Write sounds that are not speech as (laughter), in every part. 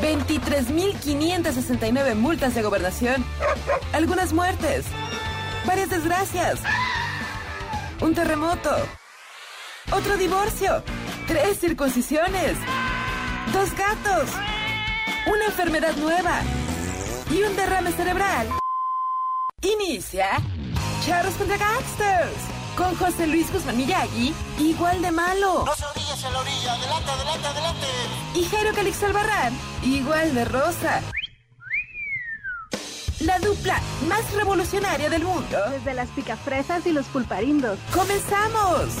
23.569 multas de gobernación, algunas muertes, varias desgracias, un terremoto, otro divorcio, tres circuncisiones, dos gatos, una enfermedad nueva y un derrame cerebral. Inicia Charros contra Gangsters con José Luis Guzmán Miyagi, igual de malo. No se orillas en la orilla. Adelante, adelante, adelante. Y Jairo Calix Albarrán, igual de rosa. La dupla más revolucionaria del mundo. Desde las picafresas y los pulparindos. ¡Comenzamos!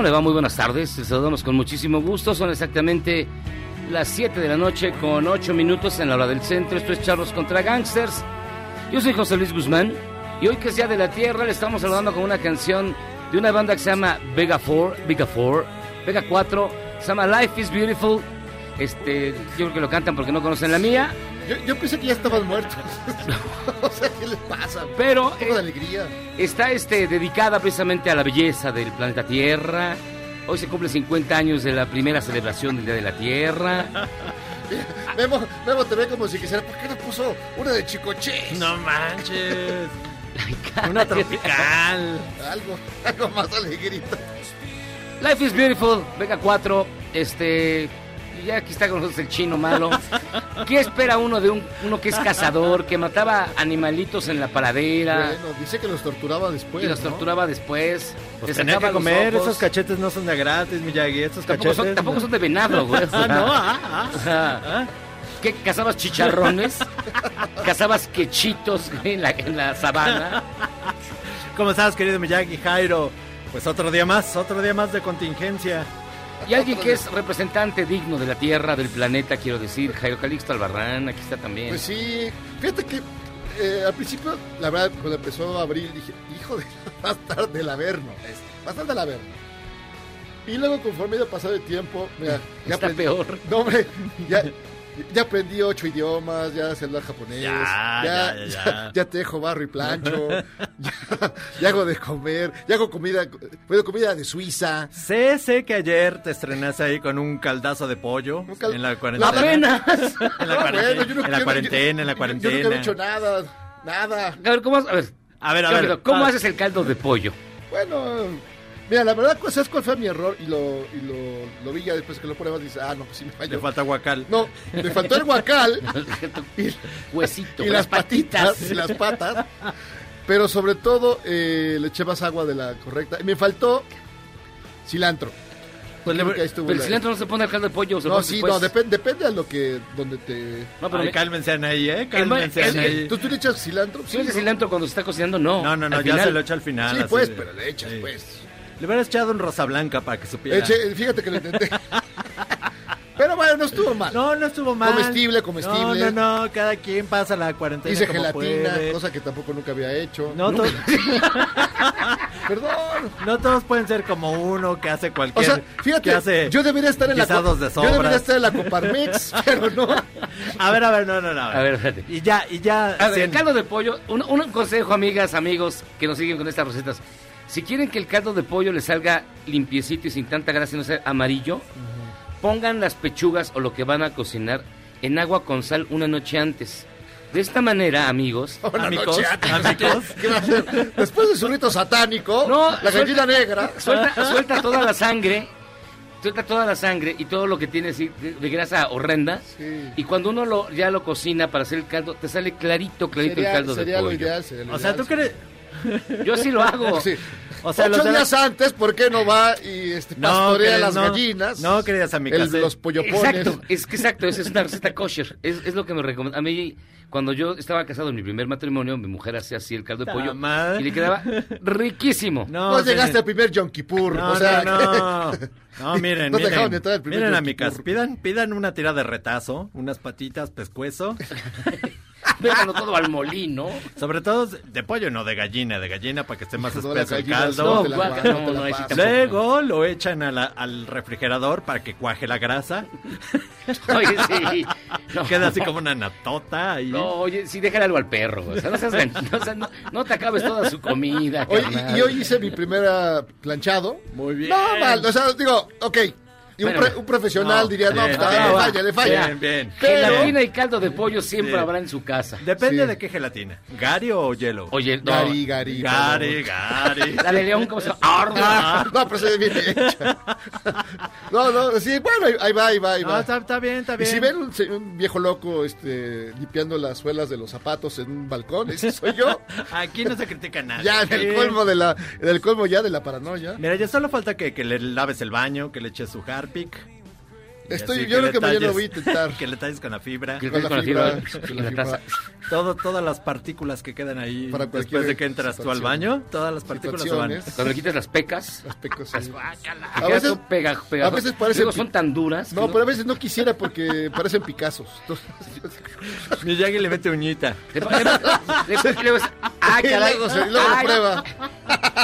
¿Cómo le va? Muy buenas tardes. Les saludamos con muchísimo gusto. Son exactamente las 7 de la noche con 8 minutos en la hora del centro. Esto es Charlos contra Gangsters. Yo soy José Luis Guzmán y hoy que Día de la Tierra le estamos saludando con una canción de una banda que se llama Vega 4, Vega 4, Vega 4, se llama Life is Beautiful. Este, yo creo que lo cantan porque no conocen la mía. Yo, yo pensé que ya estaban muertos. (laughs) o sea, ¿qué les pasa? Pero Un poco eh, de alegría. está este, dedicada precisamente a la belleza del planeta Tierra. Hoy se cumple 50 años de la primera celebración del Día de la Tierra. (laughs) Memo, Memo te ve como si quisiera. ¿Por qué no puso una de Chicoche? No manches. Una tropical. Algo, algo más alegrito. Life is Beautiful, Vega 4, este, ya aquí está con nosotros el chino malo. ¿Qué espera uno de un, uno que es cazador, que mataba animalitos en la paradera Bueno, dice que los torturaba después. y los ¿no? torturaba después? Pues tenía sacaba que comer, esos cachetes no son de gratis, Miyagi, estos Tampoco cachetes. son, tampoco son de venado, güey. (laughs) Ah, no, ah, ah. (laughs) ¿Qué? ¿Cazabas chicharrones? (laughs) ¿Cazabas quechitos en la, en la sabana? ¿Cómo estás, querido Miyagi, Jairo? Pues otro día más, otro día más de contingencia. Y alguien que es representante digno de la Tierra, del planeta, quiero decir, Jairo Calixto Albarrán, aquí está también. Pues sí, fíjate que eh, al principio, la verdad, cuando empezó abril, dije, hijo de (laughs) va a estar del Averno, va a estar del Averno. Y luego, conforme iba pasado el tiempo, mira, ya Está aprendí- peor. No, hombre, ya, ya aprendí ocho idiomas, ya sé hablar japonés, Ya, ya, ya, ya. ya tejo barro y plancho, (laughs) ya, ya hago de comer, ya hago comida, bueno, comida de Suiza. Sé, sé que ayer te estrenaste ahí con un caldazo de pollo Un cal- en la cuarentena. ¡Apenas! (laughs) En la No, cuarentena, bueno, yo no en la quiero- cuarentena, en la yo- cuarentena. Yo nunca he hecho nada, nada. A ver, ¿cómo, a ver, A ver, a ver. ¿cómo ah, haces el caldo de pollo? Bueno, Mira, la verdad, ¿sabes cuál fue mi error? Y lo, y lo, lo vi ya después que lo pruebas, dices, ah, no, pues sí me Le falló. falta guacal. No, me faltó el guacal (laughs) y, Huesito. y las patitas y las patas. Pero sobre todo eh, le eché más agua de la correcta. Y me faltó cilantro. Pues le- Pero el la- cilantro no se pone al caldo de pollo. se No, sí, después. no, depende, depende a lo que, donde te... No, pero Ay, me- cálmense ahí, ¿eh? El- Cálmense el- ahí. ¿Tú, tú le echas cilantro? De ¿no? cilantro cuando se está cocinando, no. No, no, no, ya final- se lo echa al final. Sí, así pues, de- pero le echas, sí. pues. Le hubieras echado un rosa blanca para que supiera. Eche- fíjate que lo intenté. (laughs) Pero bueno, no estuvo mal. No, no estuvo mal. Comestible, comestible. No, no, no, cada quien pasa la cuarentena Hice como gelatina, puede. cosa que tampoco nunca había hecho. No, to- (laughs) Perdón. no todos pueden ser como uno que hace O cualquier... sea, que fíjate, hace yo debería estar en la de yo debería estar en la Coparmex, (laughs) pero no. A ver, a ver, no, no, no. A ver, espérate. Y ya, y ya... A ver, el caldo de pollo, un, un consejo, amigas, amigos, que nos siguen con estas recetas. Si quieren que el caldo de pollo les salga limpiecito y sin tanta grasa y no sea amarillo, pongan las pechugas o lo que van a cocinar en agua con sal una noche antes. De esta manera, amigos, (laughs) Una Amigos, noche antes. amigos. ¿Qué va a hacer? Después de su rito satánico, No, la gallina suelta- negra. suelta, (laughs) suelta toda la sangre, suelta toda la sangre y todo lo que tiene de, de grasa horrenda. Sí. Y cuando uno lo, ya lo cocina para hacer el caldo, te sale clarito, clarito Sería, el caldo de sería lo pollo. ideal. sería lo O sea, ideal, ¿tú sí. crees...? (laughs) Yo así lo hago. (laughs) Sí. O sea, Ocho los de la- días antes, ¿por qué no va y este, No, pastorea las no. gallinas? No, queridas amigas, El- los pollopones. Exacto, es que exacto, esa es una receta kosher. Es, es lo que me recomienda. A mí, cuando yo estaba casado en mi primer matrimonio, mi mujer hacía así el caldo de pollo madre. y le quedaba riquísimo. No, sí, llegaste sí. al primer Yom Kippur. No, o sea, no, no. No, (laughs) miren, No te miren. entrar el primer miren, amigas, pidan, pidan una tira de retazo, unas patitas, pescuezo. (laughs) Véanlo todo al molino. Sobre todo de pollo, no de gallina, de gallina para que esté más No, espeso el caldo. no guaca, no, no. Luego lo echan a la- al refrigerador para que cuaje la grasa. (laughs) Oye, sí. No. (laughs) Queda así como una natota ahí. No, oye, sí, déjale algo al perro. O sea, no, seas no, te acabes toda su comida. Oye, y hoy hice mi primera planchado. Muy bien. No, mal, o sea, digo, ok. Y un, pre- un profesional no, diría, no, bien, pues, bien. le falla, le falla. Bien, bien. Pero, Gelatina y caldo de pollo siempre habrá en su casa. Depende Sí. de qué gelatina. ¿Gary o hielo? Oye, no. Gary, Gary. Gary, Gary. La de León, ¿cómo se llama? Ah, no, pero se ve bien hecha. (laughs) No, no, sí, bueno, ahí, ahí va, ahí va, ahí No, va. está, está bien, está Y bien. si ven un, un viejo loco este, limpiando las suelas de los zapatos en un balcón, ese soy yo. (laughs) Aquí no se critica a nadie. Ya en el colmo de la, en el colmo ya de la paranoia. Mira, ya solo falta que, que le laves el baño, que le eches su Harpic. Y Estoy, yo creo que mañana lo voy a intentar. (laughs) Que le talles con la fibra. Que- Con la con la fibra, fibra, con la fibra. Todo, todas las partículas que quedan ahí Para después de que entras tú al baño, todas las partículas se van. Cuando le quitas las pecas, Las te A veces- pega, pega- a veces parecen pi- son tan duras. No, pero a veces no quisiera porque parecen Picassos. (laughs) Miyagi le mete uñita. Le- le- le- le- le- ah, y caray. luego, se- luego lo Ay, prueba.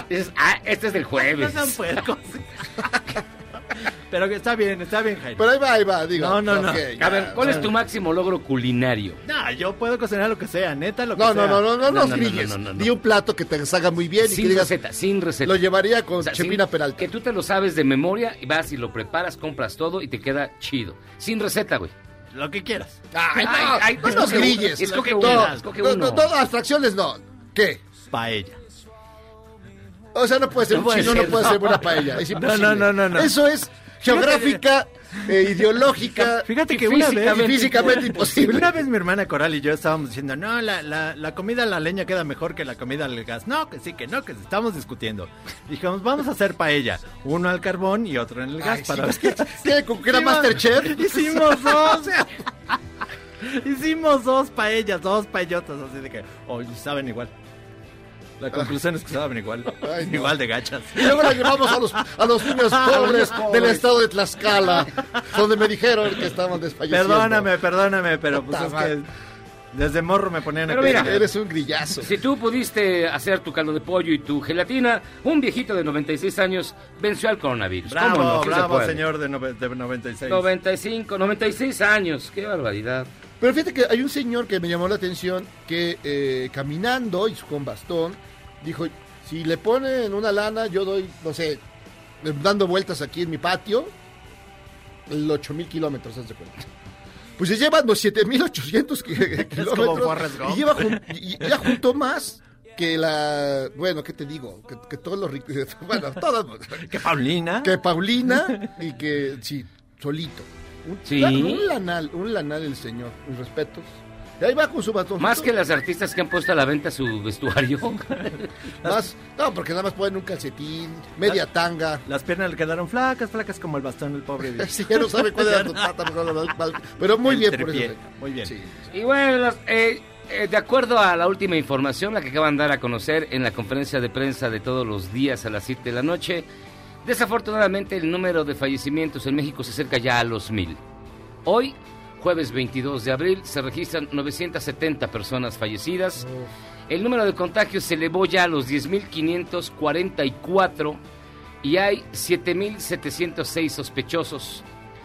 dices, ah, este es del jueves. No. (laughs) (laughs) Pero que está bien, está bien, Jaime. Pero ahí va, ahí va, digo. No, no, no. ok, A ya. ver, ¿cuál es tu máximo logro culinario? No, yo puedo cocinar lo que sea, neta, lo que No, sea. no, no, no, no, No, no, no, grilles. no, no, no, no. Di un plato que te salga muy bien y Sin que digas, receta, sin receta. lo llevaría con O sea, Chepina sin- Peralta. Que tú te lo sabes de memoria y vas y lo preparas, compras todo y te queda chido. Sin receta, güey. Lo que quieras. Ay, no, Ay, ay, no, escoge grilles. escoge No, uno, no, escoge no, uno. no, no, abstracciones no. ¿Qué? Paella. O sea, no puede ser No un puede chino, ser, no puede no. ser buena paella. Es No, imposible. no, no, no, no. Eso es geográfica, eh, ideológica Fíjate que una vez... físicamente Sí, imposible. (laughs) una vez mi hermana Coral y yo estábamos diciendo, no, la, la, la comida a la leña queda mejor que la comida al gas. No, que sí, que no, que estamos discutiendo. Dijimos, vamos a hacer paella. Uno al carbón y otro en el gas Ay, sí, para es que, (laughs) ¿qué? ¿Con que era Hicimos- Masterchef? Hicimos dos. (laughs) Hicimos dos paellas, dos paellotas, así de que, oye, saben igual. La conclusión es que saben igual. (laughs) Ay, no. Igual de gachas. Y luego la llevamos a los, a los (laughs) niños pobres del estado de Tlaxcala, donde me dijeron que estaban desfalleciendo. Perdóname, perdóname, pero pues es que desde morro me ponían a Pero mira, cocinar. Eres un grillazo. Si tú pudiste hacer tu caldo de pollo y tu gelatina, un viejito de 96 años venció al coronavirus. Bravo, ¿Cómo no? Se bravo, puede. señor de, de 96. 95, 96 años. Qué barbaridad. Pero fíjate que hay un señor que me llamó la atención que eh, caminando y con bastón dijo, si le ponen una lana, yo doy, no sé, dando vueltas aquí en mi patio, el 8000 kilómetros, haz de cuenta. Pues se llevan los 7800 ki- (laughs) kilómetros y, lleva jun- y- ya juntó más que la, bueno, ¿qué te digo? Que, que todos los ricos, (laughs) bueno, todos, Que Paulina. que Paulina y que, sí, solito. Un, Sí. un lanal, un lanal el señor, mis respetos. Y ahí va con su batón. Más que las artistas que han puesto a la venta su vestuario. (laughs) Más, no, porque nada más ponen un calcetín, media tanga. Las piernas le quedaron flacas, flacas como el bastón del pobre. (laughs) Sí, ya no sabe cuál era (laughs) tu pata, pero, muy El bien por eso. Muy bien. Sí. Y bueno, los- eh, eh, de acuerdo a la última información, la que acaban de dar a conocer en la conferencia de prensa de todos los días a las 7 de la noche, desafortunadamente el número de fallecimientos en México se acerca ya a los mil. Hoy, jueves 22 de abril, se registran 970 personas fallecidas. El número de contagios se elevó ya a los 10.544 y hay 7.706 sospechosos.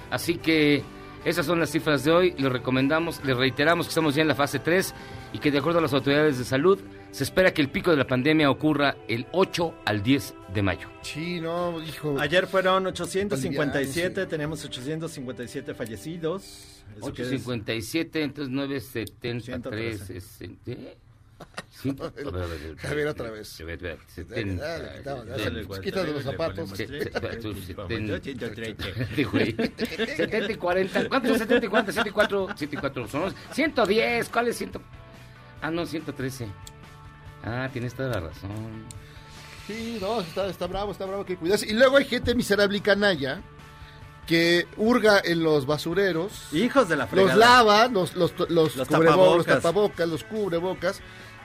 Así que esas son las cifras de hoy. Les recomendamos, les reiteramos que estamos ya en la fase 3 y que de acuerdo a las autoridades de salud se espera que el pico de la pandemia ocurra el 8 al 10 de mayo. Sí, no, hijo. Ayer fueron 857, Bolivianos, tenemos 857 fallecidos. Eso que es- 857, entonces 973. 113. este, sí, (laughs) a ver, a ver, A ver, otra vez. a ver, a ver, Dale, 70, dale, quitamos, dale. setenta, quítate los zapatos. Sí, sí, sí, sí, 130. Sí, güey. 70 y 40. ¿Cuántos son 70 y 40? 74, 74 son 110. ¿Cuál es 100? Ah, no, 113. Ah, tienes toda la razón. Sí, no, está, está bravo, está bravo, que cuidarse. Y luego hay gente miserable y canalla que hurga en los basureros, Hijos de la fregada. los lava, los, los, los, Los cubrebo- tapabocas. los tapabocas, los cubrebocas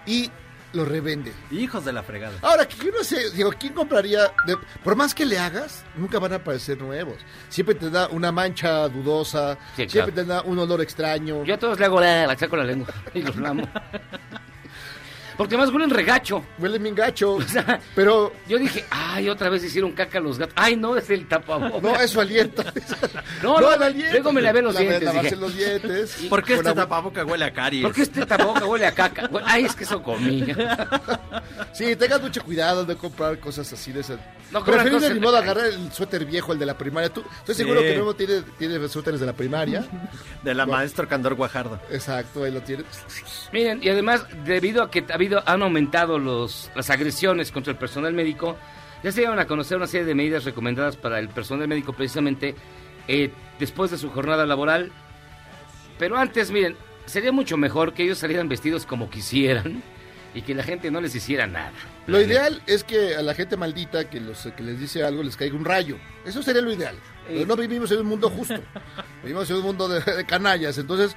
y los revende. Hijos de la fregada. Ahora, que no sé, digo, ¿quién compraría? de- por más que le hagas, nunca van a aparecer nuevos. Siempre te da una mancha dudosa, Sí, siempre claro. te da un olor extraño. Yo a todos le hago la, la saco la lengua (laughs) y los lamo. (laughs) Porque además huelen regacho. Huele bien gacho, (laughs) sea, pero Yo dije, ay, otra vez hicieron caca los gatos. Ay, no, es el tapabocas. no, eso alienta. (laughs) No, no, el aliento. luego me lavé los La- dientes, Lavarse dije. los dientes. (laughs) ¿Por qué este tapaboca huele a caries? ¿Por qué este tapabocas huele a caca? Ay, es que eso comí. Sí, tengan mucho cuidado de comprar cosas así de esas. No Preferible ni modo agarrar el suéter viejo, el de la primaria. Tú, estoy seguro que Memo tiene, tiene suéteres de la primaria. De la No. maestro Candor Guajardo. Exacto, ahí lo tiene. Miren, y además, debido a que ha habido, han aumentado los, las agresiones contra el personal médico, ya se dieron a conocer una serie de medidas recomendadas para el personal médico precisamente eh, después de su jornada laboral. Pero antes, miren, sería mucho mejor que ellos salieran vestidos como quisieran y que la gente no les hiciera nada. Lo ideal es que a la gente maldita que, los, que les dice algo les caiga un rayo. Eso sería lo ideal. Pero no vivimos en un mundo justo. (laughs) Vivimos en un mundo de, de canallas. Entonces,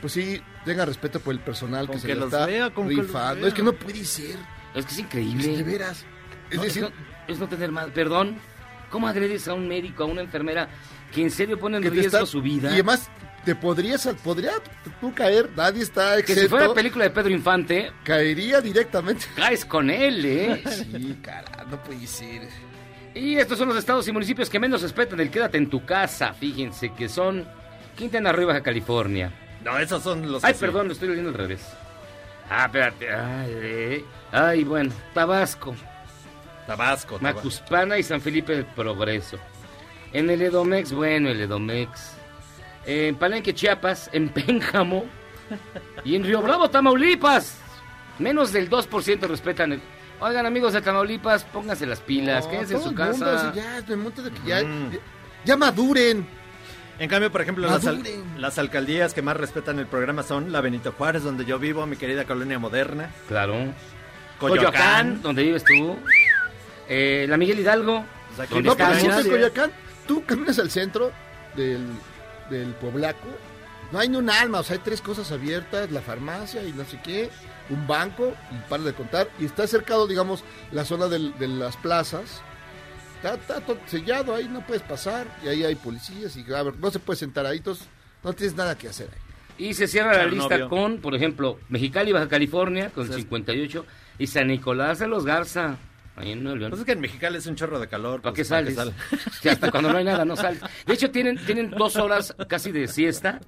pues sí, tengan respeto por el personal que se que lo está vea, con que los. Es que no puede ser. Es que es Es increíble. de veras. Es No, decir, no, es no tener más. Perdón, ¿cómo agredes a un médico, a una enfermera que en serio pone en que riesgo está- su vida? Y además, te podrías, podría tú caer. Nadie está que exento. si fuera película de Pedro Infante, Caería directamente. caes con él, ¿eh? Sí, cara, no puede ser. Y estos son los estados y municipios que menos respetan el quédate en tu casa. Fíjense que son Quintana Roo, y Baja California. No, esos son los Ay, perdón, lo estoy leyendo al revés. Ah, espérate. Ay, eh. Ay, bueno, Tabasco, Tabasco. Tabasco. Macuspana y San Felipe del Progreso. En el Edomex, bueno, el Edomex. En Palenque, Chiapas, en Pénjamo y en Río Bravo, Tamaulipas. Menos del 2% respetan el... Oigan, amigos de Tamaulipas, pónganse las pilas, No, quédense en su el mundo, casa. ya, de que ya, Mm. ya, ya maduren. En cambio, por ejemplo, las, al- Maduren. las alcaldías que más respetan el programa son la Benito Juárez, donde yo vivo, mi querida colonia moderna, Claro. Coyoacán, Coyoacán, donde vives tú. Eh, la Miguel Hidalgo. Pues aquí ¿Dónde No, pero en. Coyoacán, tú caminas al centro del, del Poblaco, no hay ni un alma, o sea, hay tres cosas abiertas, la farmacia y no sé qué, un banco, y para de contar, y está cercado, digamos, la zona del- de las plazas, está, está todo sellado, ahí no puedes pasar, y ahí hay policías, y a ver, no se puede sentar ahí, entonces no tienes nada que hacer ahí. Y se cierra la lista con, por ejemplo, Mexicali, Baja California, con Sí. 58. Y San Nicolás de los Garza, ahí en Nuevo León. Pues es que en Mexicali es un chorro de calor. ¿Para qué pues, ¿para sales? (laughs) hasta cuando no hay nada, no sales. De hecho, tienen, tienen dos horas casi de siesta,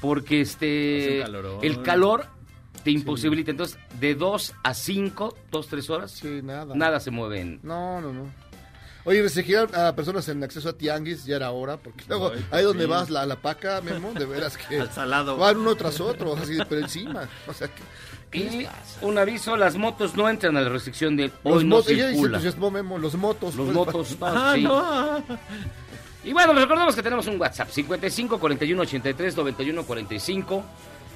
porque este el calor te imposibilita. Entonces, de dos a cinco, dos, tres horas, Sí, nada. nada se mueve en... No, no, no. Oye, restringir a personas en acceso a tianguis ya era hora, porque luego Ay, ahí donde vas, la, la paca, Memo, de veras que Al salado. van uno tras otro, así, pero encima. O sea, que, ¿qué les Y pasa? un aviso, las motos no entran a la restricción de Los hoy no motos, ella dice circula. entusiasmo Memo, los motos. Los pues, motos, (laughs) no, Ah, sí. no. Y bueno, les recordamos que tenemos un WhatsApp, 55 41 83 91 45.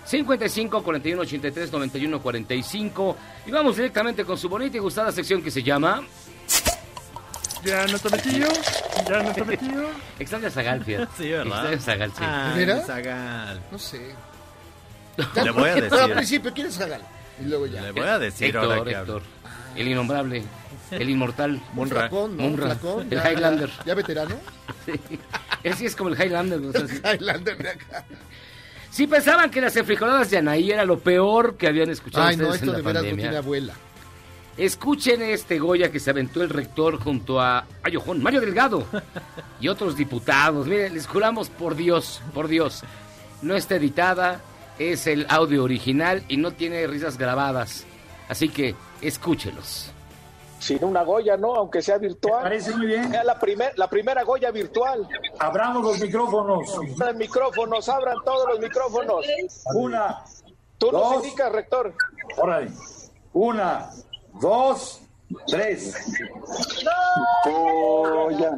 55 41 83 91 45. Y vamos directamente con su bonita y gustada sección que se llama... Ya no está metido, ya no está metido. (laughs) Extraña Zagal, fíjate. (laughs) Sí, ¿verdad? Extraña Zagal, sí. Ay, ¿Mira? Zagal. No sé. Le voy a (laughs) Pero al decir. principio, ¿quién es Hagal? Y luego ya. Le voy a decir ahora Héctor, que Héctor. El innombrable, el inmortal. Un Munra. flacón, ¿no? Flacón. El ya- Highlander. Ya, veterano. Sí. Él sí es como el Highlander. o sea, sí. Highlander de acá. Si pensaban que las enfrijoladas de Anaí era lo peor que habían escuchado Ay, no, ustedes esto en de la veras no pandemia, tiene abuela. Escuchen este Goya que se aventó el rector junto a Ayojón, Mario Delgado (laughs) y otros diputados. Miren, les juramos por Dios, por Dios. No está editada, es el audio original y no tiene risas grabadas. Así que escúchelos. sin una Goya, ¿no? Aunque sea virtual. Parece muy bien. Es la, primer, la primera Goya virtual. Abramos los micrófonos. Abran micrófonos, abran todos los micrófonos. Una, Tú nos Dos. indicas, rector. órale. Una, dos, tres. Goya.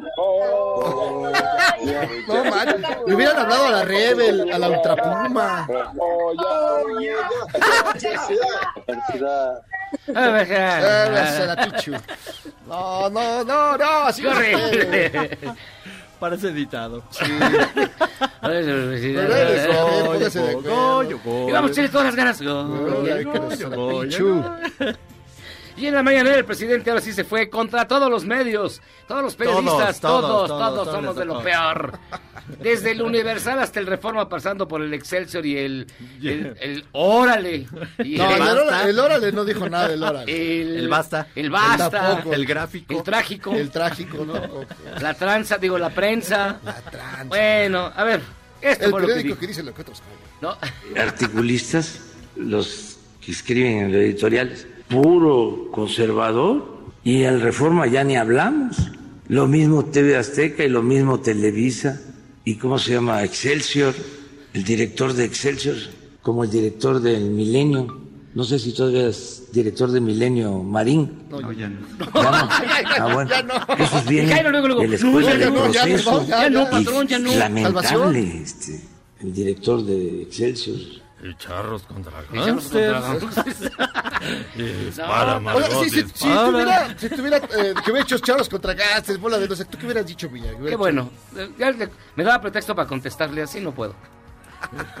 No, man. Le hubieran hablado a la Rebel, a la Ultrapuma. A la Pichu. No, no, no, no, así. ¡Corre! Parece editado. Póngase de acuerdo. Goyo. Y vamos a echarle todas las ganas. Goya. Y en la mañana el presidente ahora sí se fue contra todos los medios, todos los periodistas, todos, Todos, todos, todos, todos somos de lo peor. (laughs) Desde el Universal hasta el Reforma, pasando por el Excelsior y el, el, el Órale. Y No, el, el, órale, el órale no dijo nada del órale. el, El Basta. El Basta. tampoco. El gráfico. El trágico. El trágico, ¿no? (laughs) La tranza, digo, la prensa. La tranza. Bueno, a ver, esto El fue lo que periódico dijo. que dice lo que otros articulistas, los que escriben en los editoriales, puro conservador, y en Reforma ya ni hablamos. Lo mismo TV Azteca y lo mismo Televisa, y cómo se llama Excelsior, el director de Excelsior, como el director del Milenio. No sé si todavía es director de Milenio Marín. No, ya no. Ya no. (laughs) (laughs) Ah, bueno. Ya no. Esos vienen de la escuela ya de no, ya no, proceso. ya no, patrón, ya no. Lamentable, este, el director de Excelsior. Y charros contra contra- Dispara, (laughs) No, Margot, Oiga, si, si, si dispara. tuviera, si tuviera eh, que hubiera hecho charros contra gases, bola de no sé, ¿tú qué hubieras dicho, Villa? Qué bueno. Ya le- me daba pretexto para contestarle así, no puedo.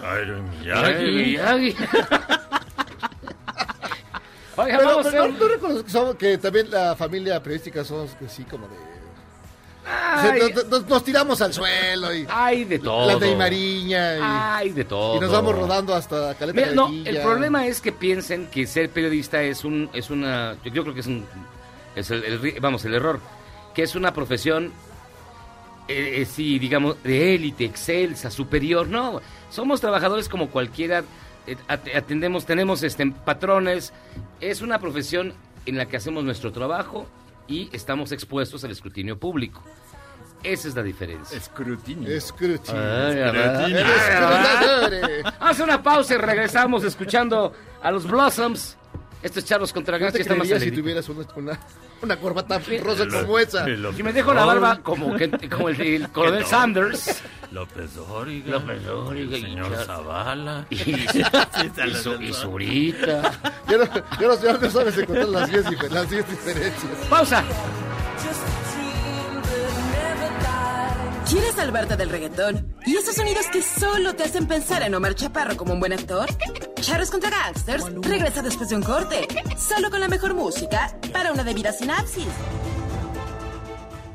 Jairo y Miyagi, Miyagi. (laughs) Oiga, Pero, vamos a pero hacer... no, que, también la familia periodística somos así como de... Ay, nos, nos- nos tiramos al suelo y hay de todo. la de Mariña y, Hay de todo. y nos vamos rodando hasta Caleta Mira, no, el problema es que piensen que ser periodista es un, es una, yo, creo que es un, es el, vamos, el error, que es una profesión, eh, eh, sí, digamos, de élite, excelsa, superior, no, somos trabajadores como cualquiera, eh, at- atendemos, tenemos este, patrones, es una profesión en la que hacemos nuestro trabajo y estamos expuestos al escrutinio público. Esa es la diferencia. Escrutinio. Escrutinio. El ¿verdad? escrutinio. Hace una pausa y regresamos escuchando a los Blossoms. Estos charros contra ¿No gas te que están más si tuvieras una, una, una corbata rosa como esa? Si me dejo la barba como, que, (laughs) como el, el coronel Sanders. López Dóriga. López Dóriga el y señor Char- Zavala. (laughs) (laughs) Y, Sí, y, su- y Zurita. Ya no, ya no, ya no sabes encontrar las 10 difer- las 10 diferencias. Pausa. ¿Quieres salvarte del reggaetón? ¿Y esos sonidos que solo te hacen pensar en Omar Chaparro como un buen actor? Charros contra Gangsters regresa después de un corte, solo con la mejor música para una debida sinapsis.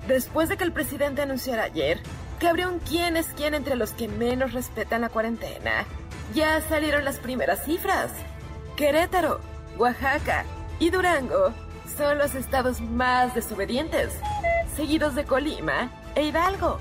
Después de que el presidente anunciara ayer que habría un quién es quién entre los que menos respetan la cuarentena, ya salieron las primeras cifras. Querétaro, Oaxaca y Durango son los estados más desobedientes, seguidos de Colima e Hidalgo.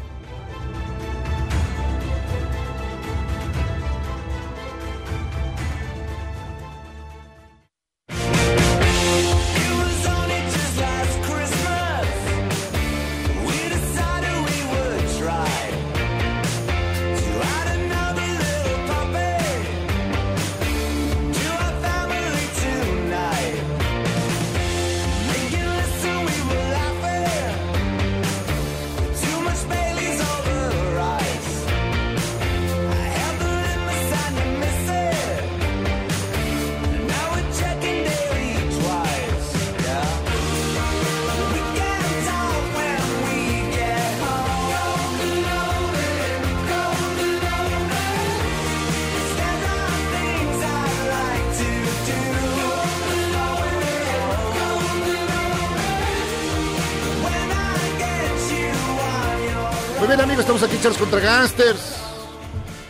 Charles contra Gangsters.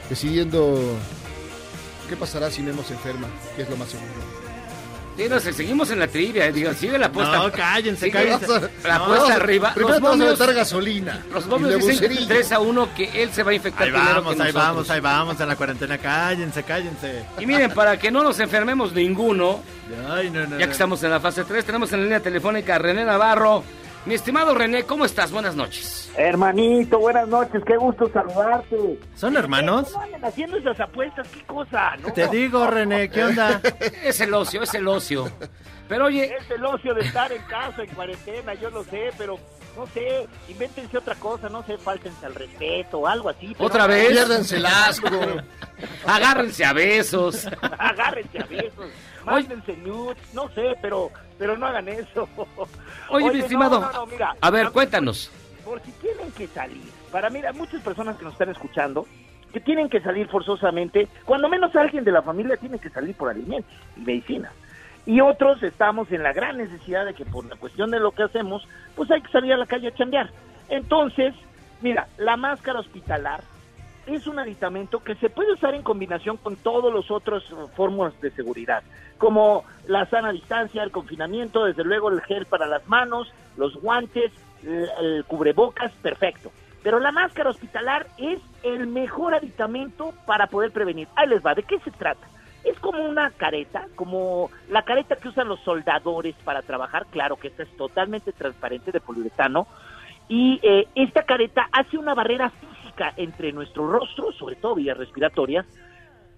Decidiendo qué pasará si Memo se enferma, que es lo más seguro. Sí, no sé, seguimos en la trivia, eh, digo, sigue la apuesta. No, cállense, cállense. La No, apuesta arriba. Primero vamos a meter gasolina. los y momios dicen lebucerillo. 3 a 1 que él se va a infectar Ahí primero vamos, que ahí nosotros. vamos, ahí vamos en la cuarentena. Cállense, cállense. Y miren, para que no nos enfermemos ninguno, Ay, no, no, ya no. que estamos en la fase 3, tenemos en la línea telefónica a René Navarro. Mi estimado René, ¿cómo estás? Buenas noches. Hermanito, buenas noches, qué gusto saludarte. ¿Son hermanos? No anden haciendo esas apuestas, qué cosa, ¿no? Te digo, René, ¿qué onda? (laughs) Es el ocio, es el ocio. Pero oye, Es el ocio de estar en casa, en cuarentena, yo lo sé, pero no sé, invéntense otra cosa, no sé, fáltense al respeto algo así. pero- otra vez. Piérdense el asco. (laughs) Agárrense a besos. (laughs) Agárrense a besos, mándense nudes, no sé, pero, pero no hagan eso. Oye, mi estimado. no, no, mira, A ver, cuéntanos. Por si tienen que salir, para mira, muchas personas que nos están escuchando, que tienen que salir forzosamente, cuando menos alguien de la familia tiene que salir por alimentos y medicina. Y otros estamos en la gran necesidad de que por la cuestión de lo que hacemos, pues hay que salir a la calle a chambear. Entonces, mira, la máscara hospitalar es un aditamento que se puede usar en combinación con todos los otros fórmulas de seguridad, como la sana distancia, el confinamiento, desde luego el gel para las manos, los guantes, el cubrebocas, perfecto. Pero la máscara hospitalar es el mejor aditamento para poder prevenir. Ahí les va, ¿de qué se trata? Es como una careta, como la careta que usan los soldadores para trabajar, claro que esta es totalmente transparente de poliuretano, y eh, esta careta hace una barrera física entre nuestro rostro, sobre todo vías respiratorias,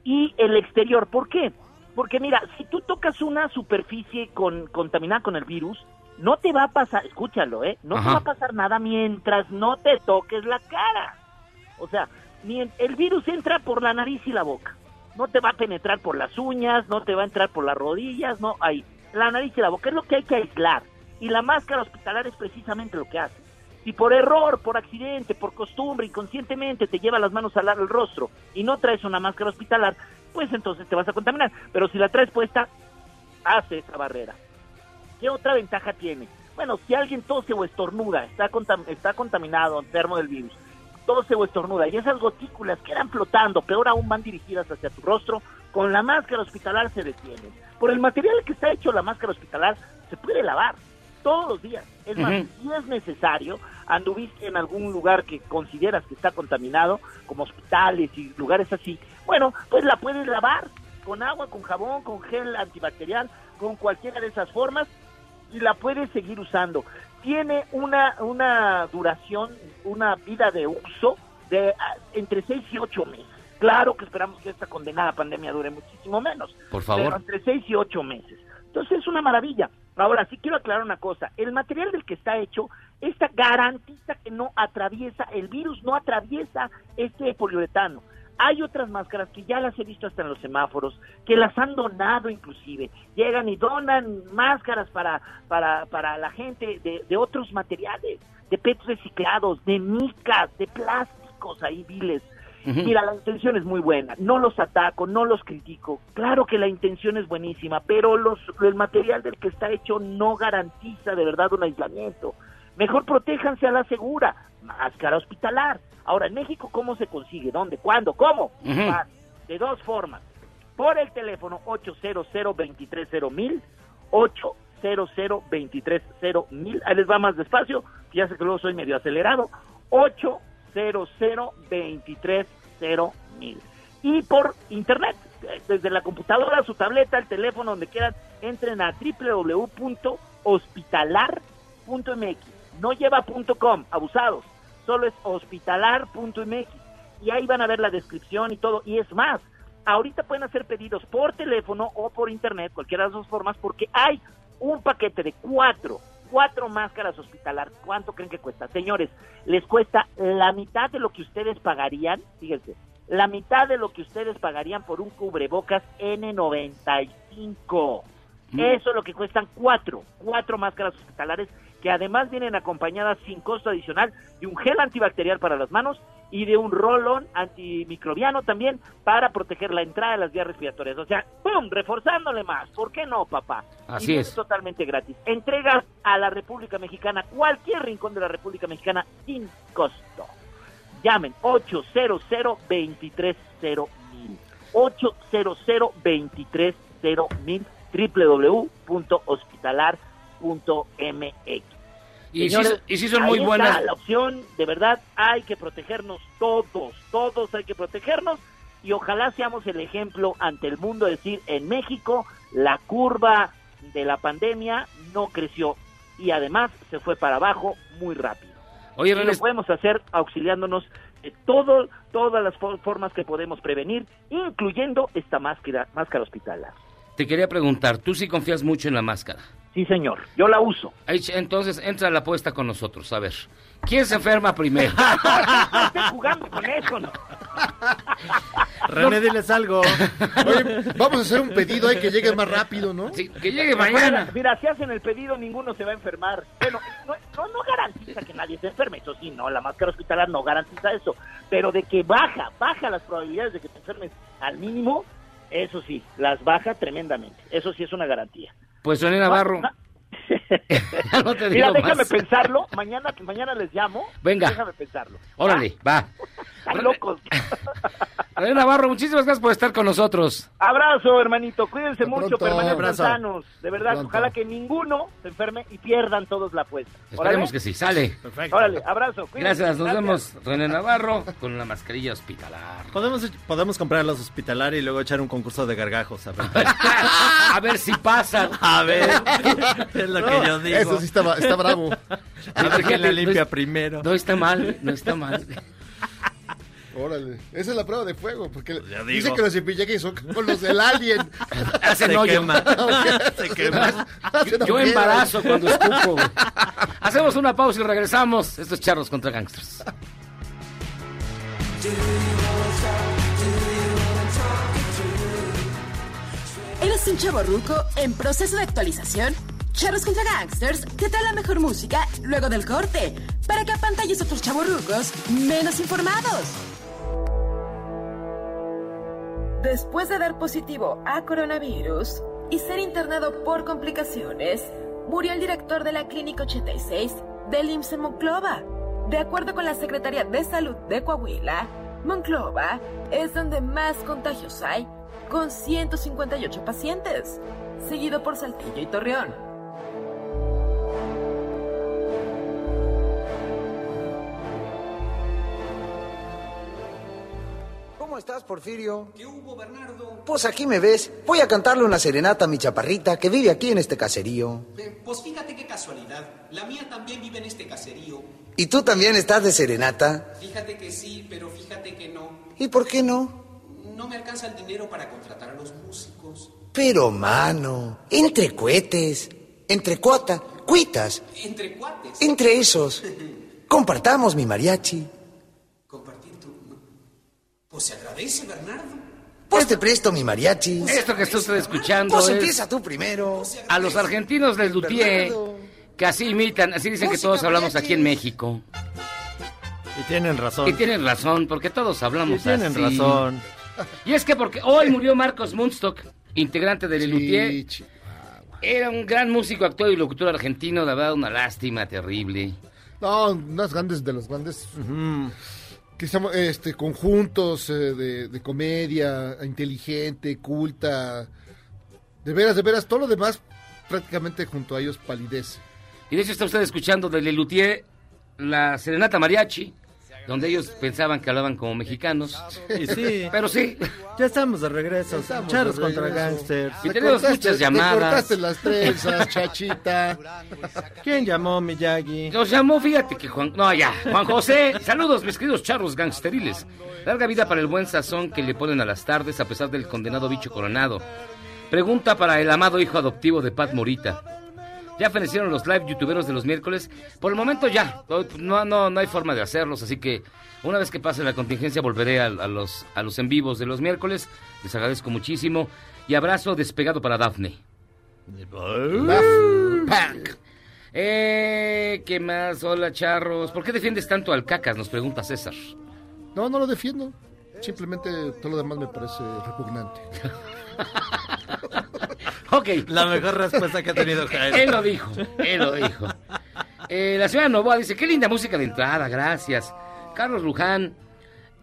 y el exterior. ¿Por qué? Porque mira, si tú tocas una superficie con, contaminada con el virus, no te va a pasar, escúchalo, ¿eh? No te va a pasar nada mientras no te toques la cara. O sea, el virus entra por la nariz y la boca. No te va a penetrar por las uñas, no te va a entrar por las rodillas, no, ahí. La nariz y la boca es lo que hay que aislar. Y la máscara hospitalar es precisamente lo que hace. Si por error, por accidente, por costumbre, inconscientemente te lleva las manos al, al rostro y no traes una máscara hospitalar, pues entonces te vas a contaminar. Pero si la traes puesta, hace esa barrera. ¿Qué otra ventaja tiene? Bueno, si alguien tose o estornuda, está, contam- está contaminado, enfermo del virus, tose o estornuda y esas gotículas quedan flotando, peor aún van dirigidas hacia tu rostro, con la máscara hospitalar se detienen. Por el material que está hecho la máscara hospitalar, se puede lavar todos los días. Es más, si es necesario, anduviste en algún lugar que consideras que está contaminado, como hospitales y lugares así, bueno, pues la puedes lavar con agua, con jabón, con gel antibacterial, con cualquiera de esas formas y la puedes seguir usando. Tiene una, una duración, una vida de uso de ah, entre 6 y 8 meses. Claro que esperamos que esta condenada pandemia dure muchísimo menos. Por favor. Pero entre 6 y 8 meses. Entonces es una maravilla. Ahora, sí quiero aclarar una cosa. El material del que está hecho, esta garantiza que no atraviesa, el virus no atraviesa este poliuretano. Hay otras máscaras que ya las he visto hasta en los semáforos, que las han donado inclusive. Llegan y donan máscaras para, para, para la gente de, de otros materiales, de PETs reciclados, de micas, de plásticos ahí viles. Mira, la intención es muy buena. No los ataco, no los critico. Claro que la intención es buenísima, pero los, el material del que está hecho no garantiza de verdad un aislamiento. Mejor protéjanse a la segura. Máscara hospitalar. Ahora, en México, ¿cómo se consigue? ¿Dónde? ¿Cuándo? ¿Cómo? De dos formas. Por el teléfono 800 230 800 230 Ahí les va más despacio, que ya sé que luego soy medio acelerado. 800 230 Y por internet, eh, desde la computadora, su tableta, el teléfono, donde quieran, entren a www.hospitalar.mx. No lleva .com, abusados. Solo es hospitalar.mx. Y ahí van a ver la descripción y todo. Y es más, ahorita pueden hacer pedidos por teléfono o por internet, cualquiera de las dos formas, porque hay un paquete de cuatro, cuatro máscaras hospitalar. ¿Cuánto creen que cuesta? Señores, les cuesta la mitad de lo que ustedes pagarían, fíjense, la mitad de lo que ustedes pagarían por un cubrebocas N95. Eso es lo que cuestan cuatro, cuatro máscaras hospitalares que además vienen acompañadas sin costo adicional de un gel antibacterial para las manos y de un rolón antimicrobiano también para proteger la entrada de las vías respiratorias. O sea, ¡pum! Reforzándole más. ¿Por qué no, papá? Así Y es. totalmente gratis. Entregas a la República Mexicana, cualquier rincón de la República Mexicana, sin costo. Llamen 800 230 mil. 800 230 mil www.hospitalar.mx. Y Señores, y sí son muy está buenas. La opción, de verdad, hay que protegernos todos, todos hay que protegernos y ojalá seamos el ejemplo ante el mundo, decir, en México la curva de la pandemia no creció y además se fue para abajo muy rápido. Oye, y lo podemos hacer auxiliándonos de todo, todas las for- formas que podemos prevenir, incluyendo esta máscara, máscara hospitalar. te quería preguntar, ¿tú sí confías mucho en la máscara? Sí, señor, yo la uso. Ahí, entonces entra a la apuesta con nosotros, a ver. ¿Quién se enferma primero? No (laughs) estoy jugando con eso, ¿no? René, diles algo. Oye, vamos a hacer un pedido, hay que llegue más rápido, ¿no? Sí, que llegue Mira, mira, si hacen el pedido, ninguno se va a enfermar. Bueno, no, no, no garantiza que nadie se enferme, eso sí, no, la máscara hospitalar no garantiza eso. Pero de que baja, baja las probabilidades de que te enfermes al mínimo, eso sí, las baja tremendamente. Eso sí es una garantía. Pues René Navarro. (laughs) No te Mira, déjame más. pensarlo. Mañana, mañana les llamo. Venga. Déjame pensarlo. Órale, va. Están locos. (laughs) René Navarro, muchísimas gracias por estar con nosotros. Abrazo, hermanito. Cuídense mucho, pronto. permanezcan sanos. De verdad, Pronto. ojalá que ninguno se enferme y pierdan todos la apuesta. Esperemos que sí, sale. Órale, abrazo. cuídense. Gracias, nos vemos René Navarro con la mascarilla hospitalar. Podemos, podemos comprar los hospitalarios y luego echar un concurso de gargajos. A ver, (laughs) A ver si pasa. a ver es lo que yo digo. Eso sí está, está bravo. A ver quién la limpia primero. No está mal, no está mal. Órale. Esa es la prueba de fuego, porque digo. dice que los cepilleques son como los del alien. (laughs) Hacen Se hoyo. quema. (laughs) Se quema. (laughs) Yo embarazo cuando escupo. Hacemos una pausa y regresamos. Esto es Charlos contra Gangsters. ¿Eres un chavo ruco en proceso de actualización? Charros contra Gangsters te trae la mejor música luego del corte para que apantalles a otros chavos rucos menos informados. Después de dar positivo a coronavirus y ser internado por complicaciones, murió el director de la Clínica 86 del IMSS en Monclova. De acuerdo con la Secretaría de Salud de Coahuila, Monclova es donde más contagios hay, con 158 pacientes, seguido por Saltillo y Torreón. ¿Cómo estás, Porfirio? ¿Qué hubo, Bernardo? Pues aquí me ves. Voy a cantarle una serenata a mi chaparrita que vive aquí en este caserío. Eh, Pues fíjate qué casualidad. La mía también vive en este caserío. ¿Y tú también estás de serenata? Fíjate que sí, pero fíjate que no. ¿Y por qué no? No me alcanza el dinero para contratar a los músicos. Pero, mano, entre cohetes, entre cuota, cuitas, Entre cuates. entre esos. (laughs) Compartamos mi mariachi. Pues se agradece, Bernardo. Pues te presto mi mariachi. Esto que está usted escuchando Pues es empieza tú primero. a los argentinos del Luthier que así imitan, así dicen que todos hablamos aquí en México. Y tienen razón. Y tienen razón, porque todos hablamos Y tienen así. razón. Y es que porque hoy murió Marcos Munstock, integrante del chi- Era un gran músico, actor y locutor argentino, la verdad, una lástima terrible. No, unas grandes de los grandes que llama, este, conjuntos eh, de, de comedia, inteligente, culta. De veras, de veras, todo lo demás prácticamente junto a ellos palidez. Y de hecho está usted escuchando de Lelutier la Serenata Mariachi, donde ellos pensaban que hablaban como mexicanos. Y sí. (laughs) Pero sí. Ya estamos de regreso. Estamos Charros de contra gangsters. Y tenemos muchas llamadas. cortaste las trenzas, (laughs) chachita. ¿Quién llamó Miyagi? Nos llamó, fíjate que Juan... No, ya. Juan José. Saludos, mis queridos charros gangsteriles. Larga vida para el buen sazón que le ponen a las tardes a pesar del condenado bicho coronado. Pregunta para el amado hijo adoptivo de Pat Morita. Ya fenecieron los live youtuberos de los miércoles. Por el momento ya. No, no, no hay forma de hacerlos, así que una vez que pase la contingencia volveré a, a los, a los en vivos de los miércoles. Les agradezco muchísimo. Y abrazo despegado para Punk. Eh, ¿qué más? Hola, charros. ¿Por qué defiendes tanto al cacas? Nos pregunta César. No, no lo defiendo. Simplemente todo lo demás me parece repugnante. (laughs) Ok. La mejor respuesta que ha tenido (laughs) Jaime. Él lo dijo, él lo dijo. Eh, la señora Novoa dice, qué linda música de entrada, gracias. Carlos Luján.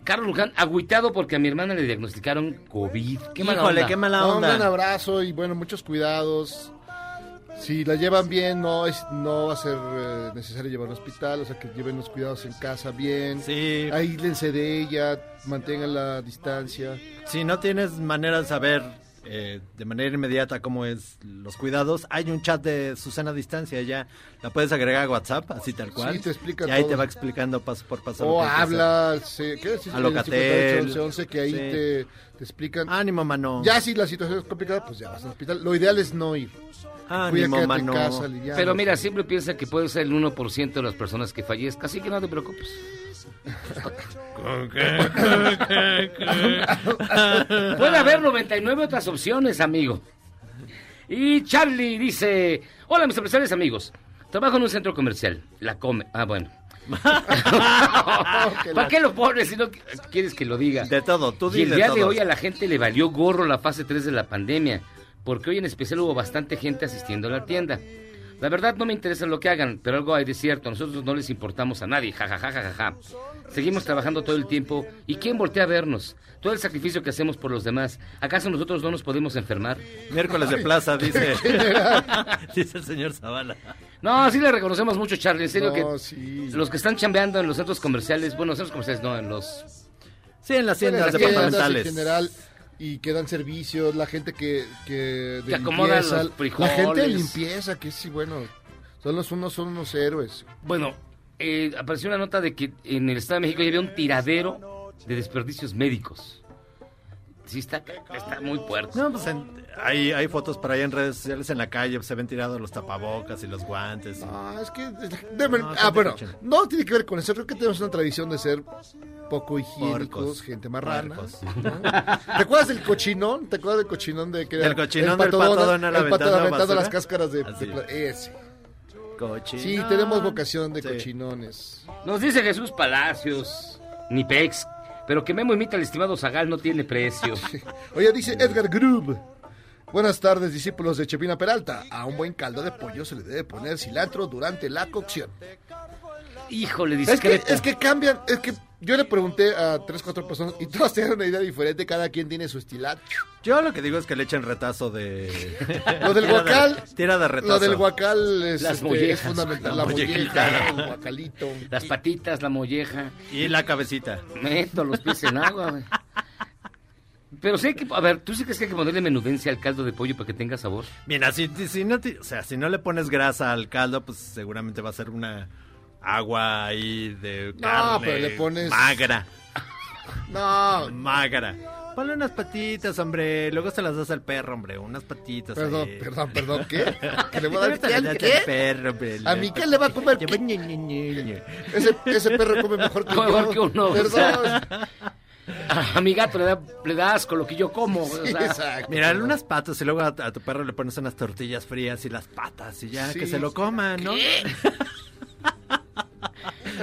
Carlos Luján, agüitado porque a mi hermana le diagnosticaron COVID. Qué mala Híjole, onda. qué mala No, onda. un abrazo y bueno, muchos cuidados. Si la llevan bien, no es no va a ser eh, necesario llevar al hospital, o sea que lleven los cuidados en casa bien. Sí. Aíslense de ella, mantengan la distancia. Si no tienes manera de saber eh, de manera inmediata cómo es los cuidados, hay un chat de Susana distancia, ya la puedes agregar a WhatsApp, así tal cual. Sí, te explica Y ahí todo. te va explicando paso por paso. O que que habla, se, ¿qué es? A Locatel. 11, que ahí Sí. te, te explican. Ánimo, mano. Ya si la situación es complicada, pues ya vas al hospital. Lo ideal es no ir. Ánimo, Cuida, quédate en mano. casa, liviano. Pero mira, siempre piensa que puede ser el 1% de las personas que fallezcan, así que no te preocupes. (laughs) Puede haber 99 otras opciones, amigo. Y Charlie dice, hola mis apreciables amigos, trabajo en un centro comercial, la come... Ah, bueno. (laughs) ¿Para qué lo pones si no qu- quieres que lo diga? De todo, tú Y el de día de todos. hoy a la gente le valió gorro la fase 3 de la pandemia, porque hoy en especial hubo bastante gente asistiendo a la tienda. La verdad no me interesa lo que hagan, pero algo hay de cierto, nosotros no les importamos a nadie, jajajajaja. Seguimos trabajando todo el tiempo, ¿y quién voltea a vernos? Todo el sacrificio que hacemos por los demás, ¿acaso nosotros no nos podemos enfermar? Miércoles de plaza, dice. (laughs) (laughs) dice el señor Zavala. No, sí le reconocemos mucho, Charlie, en serio No, que sí. los que están chambeando en los centros comerciales, bueno, centros comerciales no, en los... Sí, en las Bueno, tiendas las tiendas departamentales. en general y que dan servicios, la gente que, que de Que acomodan limpieza, los frijoles. la gente de limpieza, que sí, bueno, son los unos son unos héroes. Bueno, eh, apareció una nota de que en el Estado de México ya había un tiradero de desperdicios médicos. Sí, está, está muy puerto. No, pues en- hay, hay fotos por ahí en redes sociales en la calle, pues, se ven tirados los tapabocas y los guantes. Ah, es que No, ah, bueno, no tiene que ver con eso, creo que tenemos una tradición de ser poco higiénicos, Porcos. gente marrana. ¿no? ¿Te acuerdas del cochinón? ¿Te acuerdas del cochinón de que era El cochinón el del pato pato Donald, Donald el aventando aventando las cáscaras de, de ese. Cochinón. Sí, tenemos vocación de Sí. cochinones. Nos dice Jesús Palacios, ni pex, pero que Memo imita al estimado Zagal no tiene precio. (laughs) Oye, dice Edgar Grub. Buenas tardes, discípulos de Chepina Peralta. A un buen caldo de pollo se le debe poner cilantro durante la cocción. Híjole, Es que, es que cambian, es que yo le pregunté a tres, cuatro personas y todas tienen una idea diferente, cada quien tiene su estilacho. Yo lo que digo es que le echen retazo de... Lo del guacal, Tira de retazo. lo del guacal es, Las este, mollejas. es fundamental. La La molleja, el guacalito. Las patitas, la molleja. Y la cabecita. Meto los pies en agua, güey. Pero sí hay que, a ver, ¿tú sí crees que hay que ponerle menudencia al caldo de pollo para que tenga sabor? Mira, si, si no te- o sea, si no le pones grasa al caldo, pues seguramente va a ser una agua ahí de No, carne pero le pones- magra, (laughs) No, magra. Ponle unas patitas, hombre. Luego se las das al perro, hombre. Unas patitas. perdón, ahí. perdón, perdón, ¿qué? (laughs) ¿Que le voy a dar al perro, hombre. ¿A mí qué le va a (laughs) comer? Ese, ese perro come mejor que Mejor yo. que uno, o Perdón. sea. A, a mi gato le da, le da asco lo que yo como. o sea, exacto. Mira, unas patas y luego a, a tu perro le pones unas tortillas frías y las patas y ya, Sí. que se lo coma, ¿no?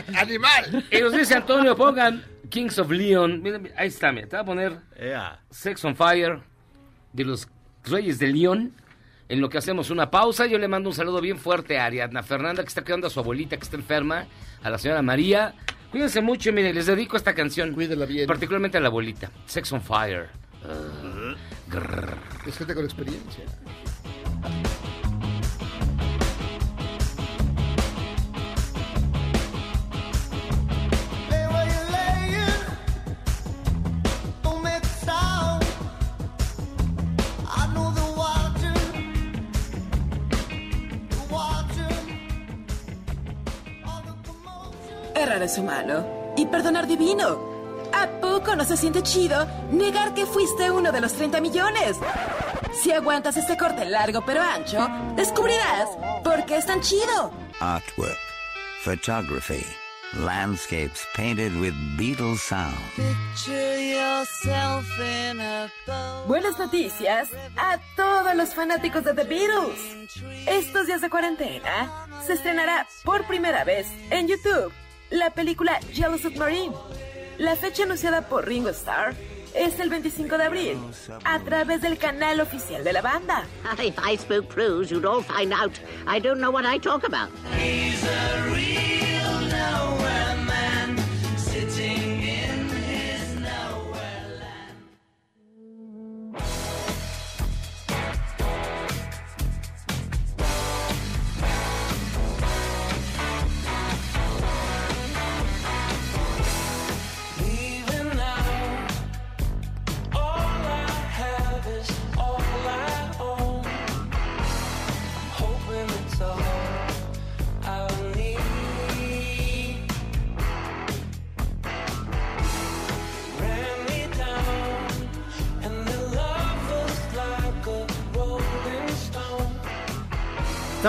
(laughs) ¡Animal! Y nos dice Antonio, pongan Kings of Leon. Mira, mira, ahí está, mira, te voy a poner Ea. Sex on Fire de los Reyes de León. En lo que hacemos una pausa, yo le mando un saludo bien fuerte a Ariadna Fernanda, que está cuidando a su abuelita, que está enferma, a la señora María. Cuídense mucho, miren, les dedico esta canción. Cuídela bien. Particularmente a la abuelita. Sex on Fire. Es gente con experiencia. Errar es humano y perdonar divino. ¿A poco no se siente chido negar que fuiste uno de los 30 millones? Si aguantas este corte largo pero ancho, descubrirás por qué es tan chido. Artwork, photography, landscapes painted with Beatles sound. Buenas noticias a todos los fanáticos de The Beatles. Estos días de cuarentena se estrenará por primera vez en YouTube la película Yellow Submarine. La fecha anunciada por Ringo Starr es el 25 de abril a través del canal oficial de la banda. (laughs) If I spoke prose, you'd all find out I don't know what I talk about.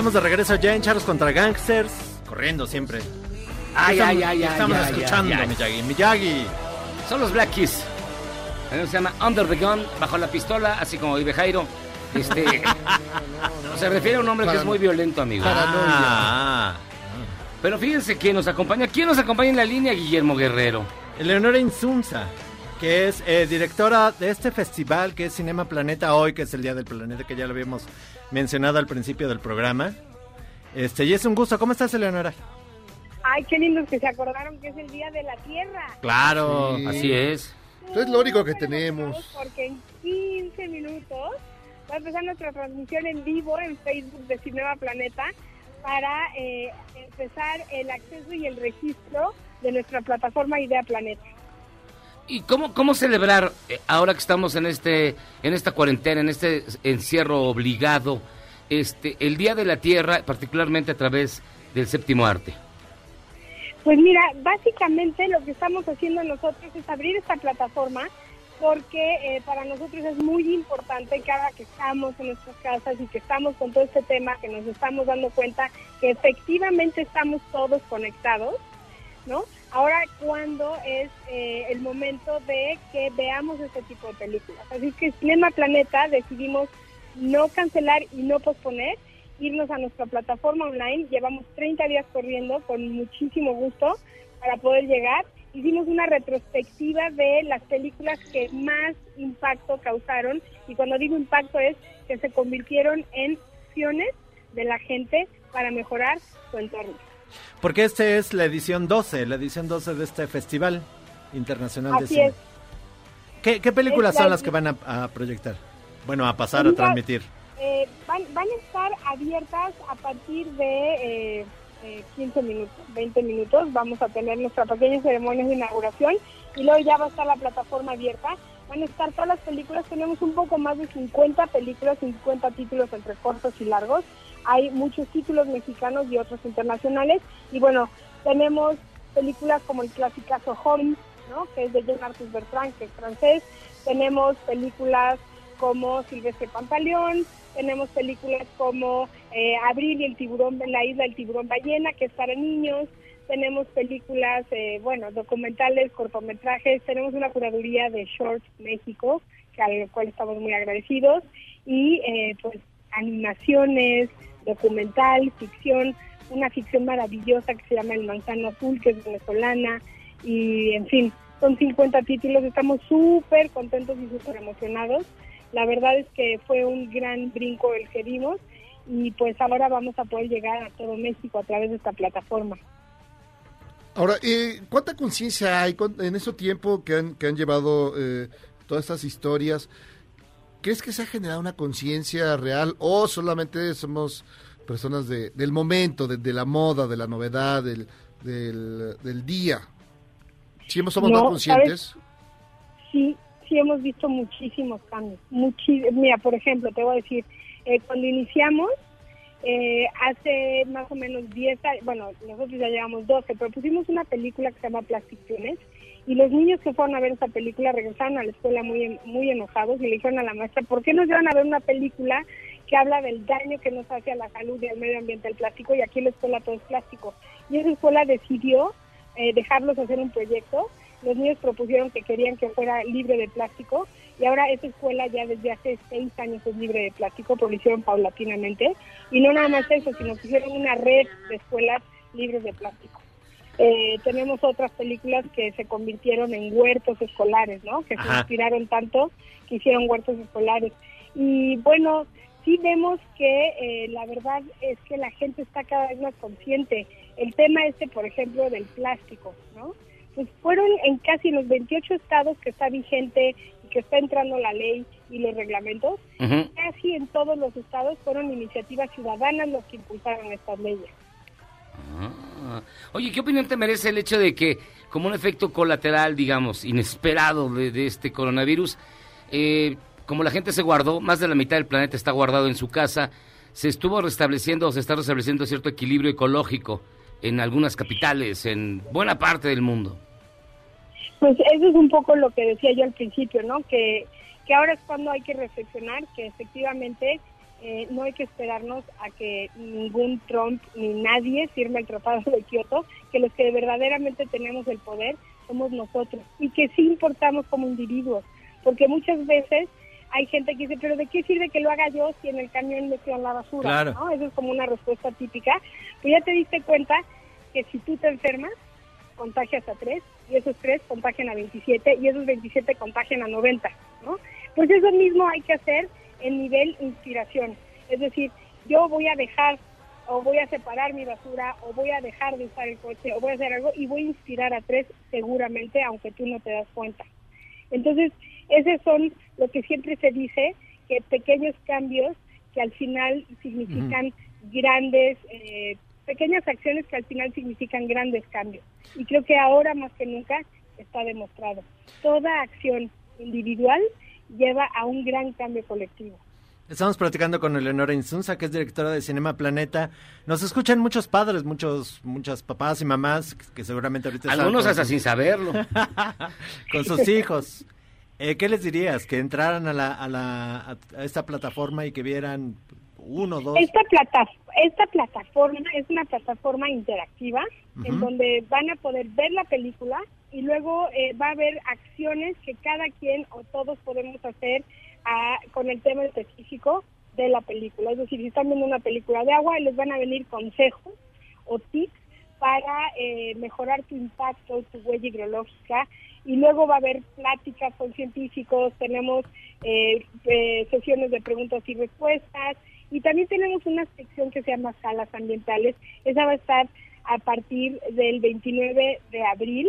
Estamos de regreso ya en Charlos contra Gangsters, corriendo siempre. Ay, estamos, ay, ay, ay, Estamos ay, escuchando, ay, ay. Miyagi. Miyagi. Son los Black Keys. Se llama Under the Gun, bajo la pistola, así como vive Jairo. Este, (laughs) se refiere a un hombre que es muy violento, amigo. Ah, Pero fíjense que nos acompaña. ¿Quién nos acompaña en la línea? Guillermo Guerrero. Eleonora Insunza, que es eh, directora de este festival que es Cinema Planeta hoy, que es el Día del Planeta, que ya lo habíamos mencionado al principio del programa. Este, y es un gusto. ¿Cómo estás, Eleonora? Ay, qué lindos que se acordaron que es el Día de la Tierra. Claro, Sí. Así es. Es lo único que tenemos. Porque en 15 minutos va a empezar nuestra transmisión en vivo en Facebook de Cinema Planeta para eh, empezar el acceso y el registro de nuestra plataforma Idea Planeta. ¿Y cómo, cómo celebrar eh, ahora que estamos en este en esta cuarentena, en este encierro obligado, este el Día de la Tierra, particularmente a través del séptimo arte? Pues mira, básicamente lo que estamos haciendo nosotros es abrir esta plataforma porque eh, para nosotros es muy importante cada que estamos en nuestras casas y que estamos con todo este tema, que nos estamos dando cuenta que efectivamente estamos todos conectados, Ahora, ¿cuándo es eh, el momento de que veamos este tipo de películas? Así que Cinema Planeta decidimos no cancelar y no posponer, irnos a nuestra plataforma online. Llevamos 30 días corriendo con muchísimo gusto para poder llegar. Hicimos una retrospectiva de las películas que más impacto causaron y cuando digo impacto es que se convirtieron en acciones de la gente para mejorar su entorno. Porque esta es la edición 12, la edición 12 de este Festival Internacional de Cine. es. ¿Qué, qué películas la- son las que van a, a proyectar? Bueno, a pasar a transmitir. Eh, van, van a estar abiertas a partir de eh, eh, 15 minutos, 20 minutos. Vamos a tener nuestra pequeña ceremonia de inauguración y luego ya va a estar la plataforma abierta. Van a estar todas las películas. Tenemos un poco más de 50 películas, 50 títulos entre cortos y largos. Hay muchos títulos mexicanos y otros internacionales. Y bueno, tenemos películas como el clasicazo Home, que es de Jean-Marcus Bertrand, que es francés. Tenemos películas como Silvestre Pantaleón, tenemos películas como eh, Abril y el tiburón, la isla del tiburón ballena, que es para niños, tenemos películas, eh, bueno, documentales, cortometrajes, tenemos una curaduría de Shorts México, que al cual estamos muy agradecidos, y eh, pues animaciones, documental, ficción, una ficción maravillosa que se llama El Manzano Azul, que es venezolana, y en fin, son 50 títulos, estamos súper contentos y súper emocionados. La verdad es que fue un gran brinco el que dimos y pues ahora vamos a poder llegar a todo México a través de esta plataforma. Ahora, eh, ¿cuánta conciencia hay en ese tiempo que han, que han llevado eh, todas estas historias? ¿Crees que se ha generado una conciencia real o solamente somos personas de, del momento, de, de la moda, de la novedad, del, del, del día? ¿Siempre somos No, más conscientes? ¿sabes? Sí, sí hemos visto muchísimos cambios. Muchi- Mira, por ejemplo, te voy a decir, eh, cuando iniciamos, eh, hace más o menos 10 años, bueno, nosotros ya llevamos 12, pero pusimos una película que se llama Plastic Tunes y los niños que fueron a ver esa película regresaron a la escuela muy, muy enojados y le dijeron a la maestra, ¿por qué nos llevan a ver una película que habla del daño que nos hace a la salud y al medio ambiente el plástico y aquí en la escuela todo es plástico? Y esa escuela decidió eh, dejarlos hacer un proyecto. Los niños propusieron que querían que fuera libre de plástico y ahora esa escuela ya desde hace seis años es libre de plástico, pero lo hicieron paulatinamente. Y no nada más eso, sino que hicieron una red de escuelas libres de plástico. Eh, tenemos otras películas que se convirtieron en huertos escolares, ¿no? Que se inspiraron tanto que hicieron huertos escolares. Y bueno, sí vemos que eh, la verdad es que la gente está cada vez más consciente. El tema este, por ejemplo, del plástico, ¿no? Pues fueron en casi los 28 estados que está vigente y que está entrando la ley y los reglamentos, casi en todos los estados fueron iniciativas ciudadanas los que impulsaron estas leyes. Ah. Oye, ¿qué opinión te merece el hecho de que, como un efecto colateral, digamos, inesperado de, este coronavirus, eh, como la gente se guardó, más de la mitad del planeta está guardado en su casa, se estuvo restableciendo o se está restableciendo cierto equilibrio ecológico en algunas capitales, en buena parte del mundo? Pues eso es un poco lo que decía yo al principio, ¿no? Que, que ahora es cuando hay que reflexionar que efectivamente eh, no hay que esperarnos a que ningún Trump ni nadie firme el Tratado de Kioto, que los que verdaderamente tenemos el poder somos nosotros y que sí importamos como individuos, porque muchas veces hay gente que dice, pero ¿de qué sirve que lo haga yo si en el camión me en la basura? Claro. ¿no? Eso es como una respuesta típica. Pues ya te diste cuenta que si tú te enfermas, contagias a tres, y esos tres contagian a 27, y esos 27 contagian a 90, ¿no? Pues eso mismo hay que hacer en nivel inspiración. Es decir, yo voy a dejar o voy a separar mi basura o voy a dejar de usar el coche o voy a hacer algo y voy a inspirar a tres seguramente, aunque tú no te das cuenta. Entonces, esos son lo que siempre se dice, que pequeños cambios que al final significan grandes, eh, pequeñas acciones que al final significan grandes cambios. Y creo que ahora más que nunca está demostrado. Toda acción individual lleva a un gran cambio colectivo. Estamos platicando con Eleonora Insunza, que es directora de Cinema Planeta. Nos escuchan muchos padres, muchos, muchas papás y mamás que, que seguramente ahorita están Algunos hasta sin saberlo. (laughs) con sus hijos. Eh, ¿Qué les dirías? Que entraran a, la, a, la, a esta plataforma y que vieran uno, dos. Esta, plata, esta plataforma es una plataforma interactiva en donde van a poder ver la película y luego eh, va a haber acciones que cada quien o todos podemos hacer ah, con el tema específico de la película. Es decir, si están viendo una película de agua, les van a venir consejos o tips para eh, mejorar tu impacto, tu huella hidrológica. Y luego va a haber pláticas con científicos, tenemos eh, sesiones de preguntas y respuestas. Y también tenemos una sección que se llama salas ambientales. Esa va a estar a partir del 29 de abril,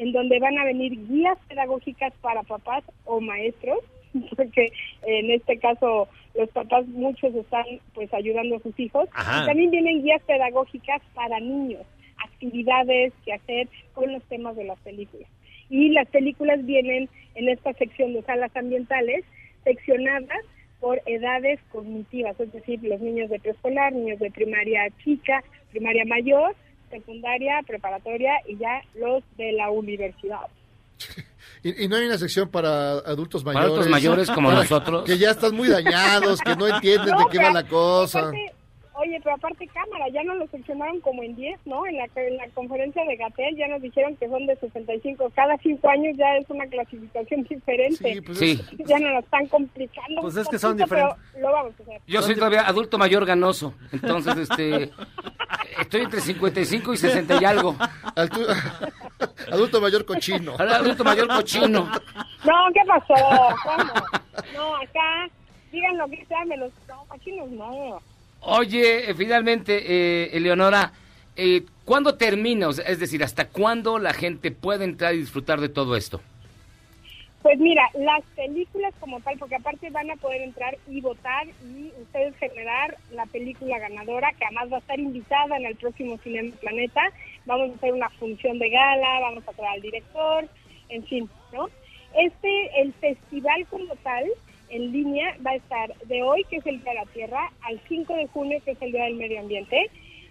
en donde van a venir guías pedagógicas para papás o maestros, (laughs) porque en este caso los papás muchos están pues ayudando a sus hijos. Ajá. Y también vienen guías pedagógicas para niños, actividades que hacer con los temas de las películas. Y las películas vienen en esta sección de salas ambientales seccionadas por edades cognitivas, es decir, los niños de preescolar, niños de primaria chica, primaria mayor, secundaria, preparatoria y ya los de la universidad. (laughs) Y, y no hay una sección para adultos Para mayores. adultos mayores como Para- (laughs) nosotros. Que ya están muy dañados, que no entienden No, de qué va la cosa. aparte- oye, pero aparte cámara, ya nos lo seccionaron como en 10, ¿no? En la, en la conferencia de Gatel ya nos dijeron que son de 65. Cada cinco años ya es una clasificación diferente. Sí, pues Sí. Ya nos lo están complicando. Pues es que son poquito, diferentes. Lo vamos a hacer. Yo soy todavía adulto mayor ganoso. Entonces, este. Estoy entre 55 y 60 y algo. (laughs) Adulto mayor cochino. Adulto mayor cochino. No, ¿qué pasó? ¿Cómo? No, acá, digan lo que sea, me los... No, cochinos no. Oye, eh, finalmente, eh, Eleonora, eh, ¿cuándo termina? O sea, es decir, ¿hasta cuándo la gente puede entrar y disfrutar de todo esto? Pues mira, las películas como tal, porque aparte van a poder entrar y votar y ustedes generar la película ganadora, que además va a estar invitada en el próximo Cinema Planeta. Vamos a hacer una función de gala, vamos a traer al director, en fin, ¿no? Este, el festival como tal, en línea, va a estar de hoy, que es el Día de la Tierra, al 5 de junio, que es el Día del Medio Ambiente.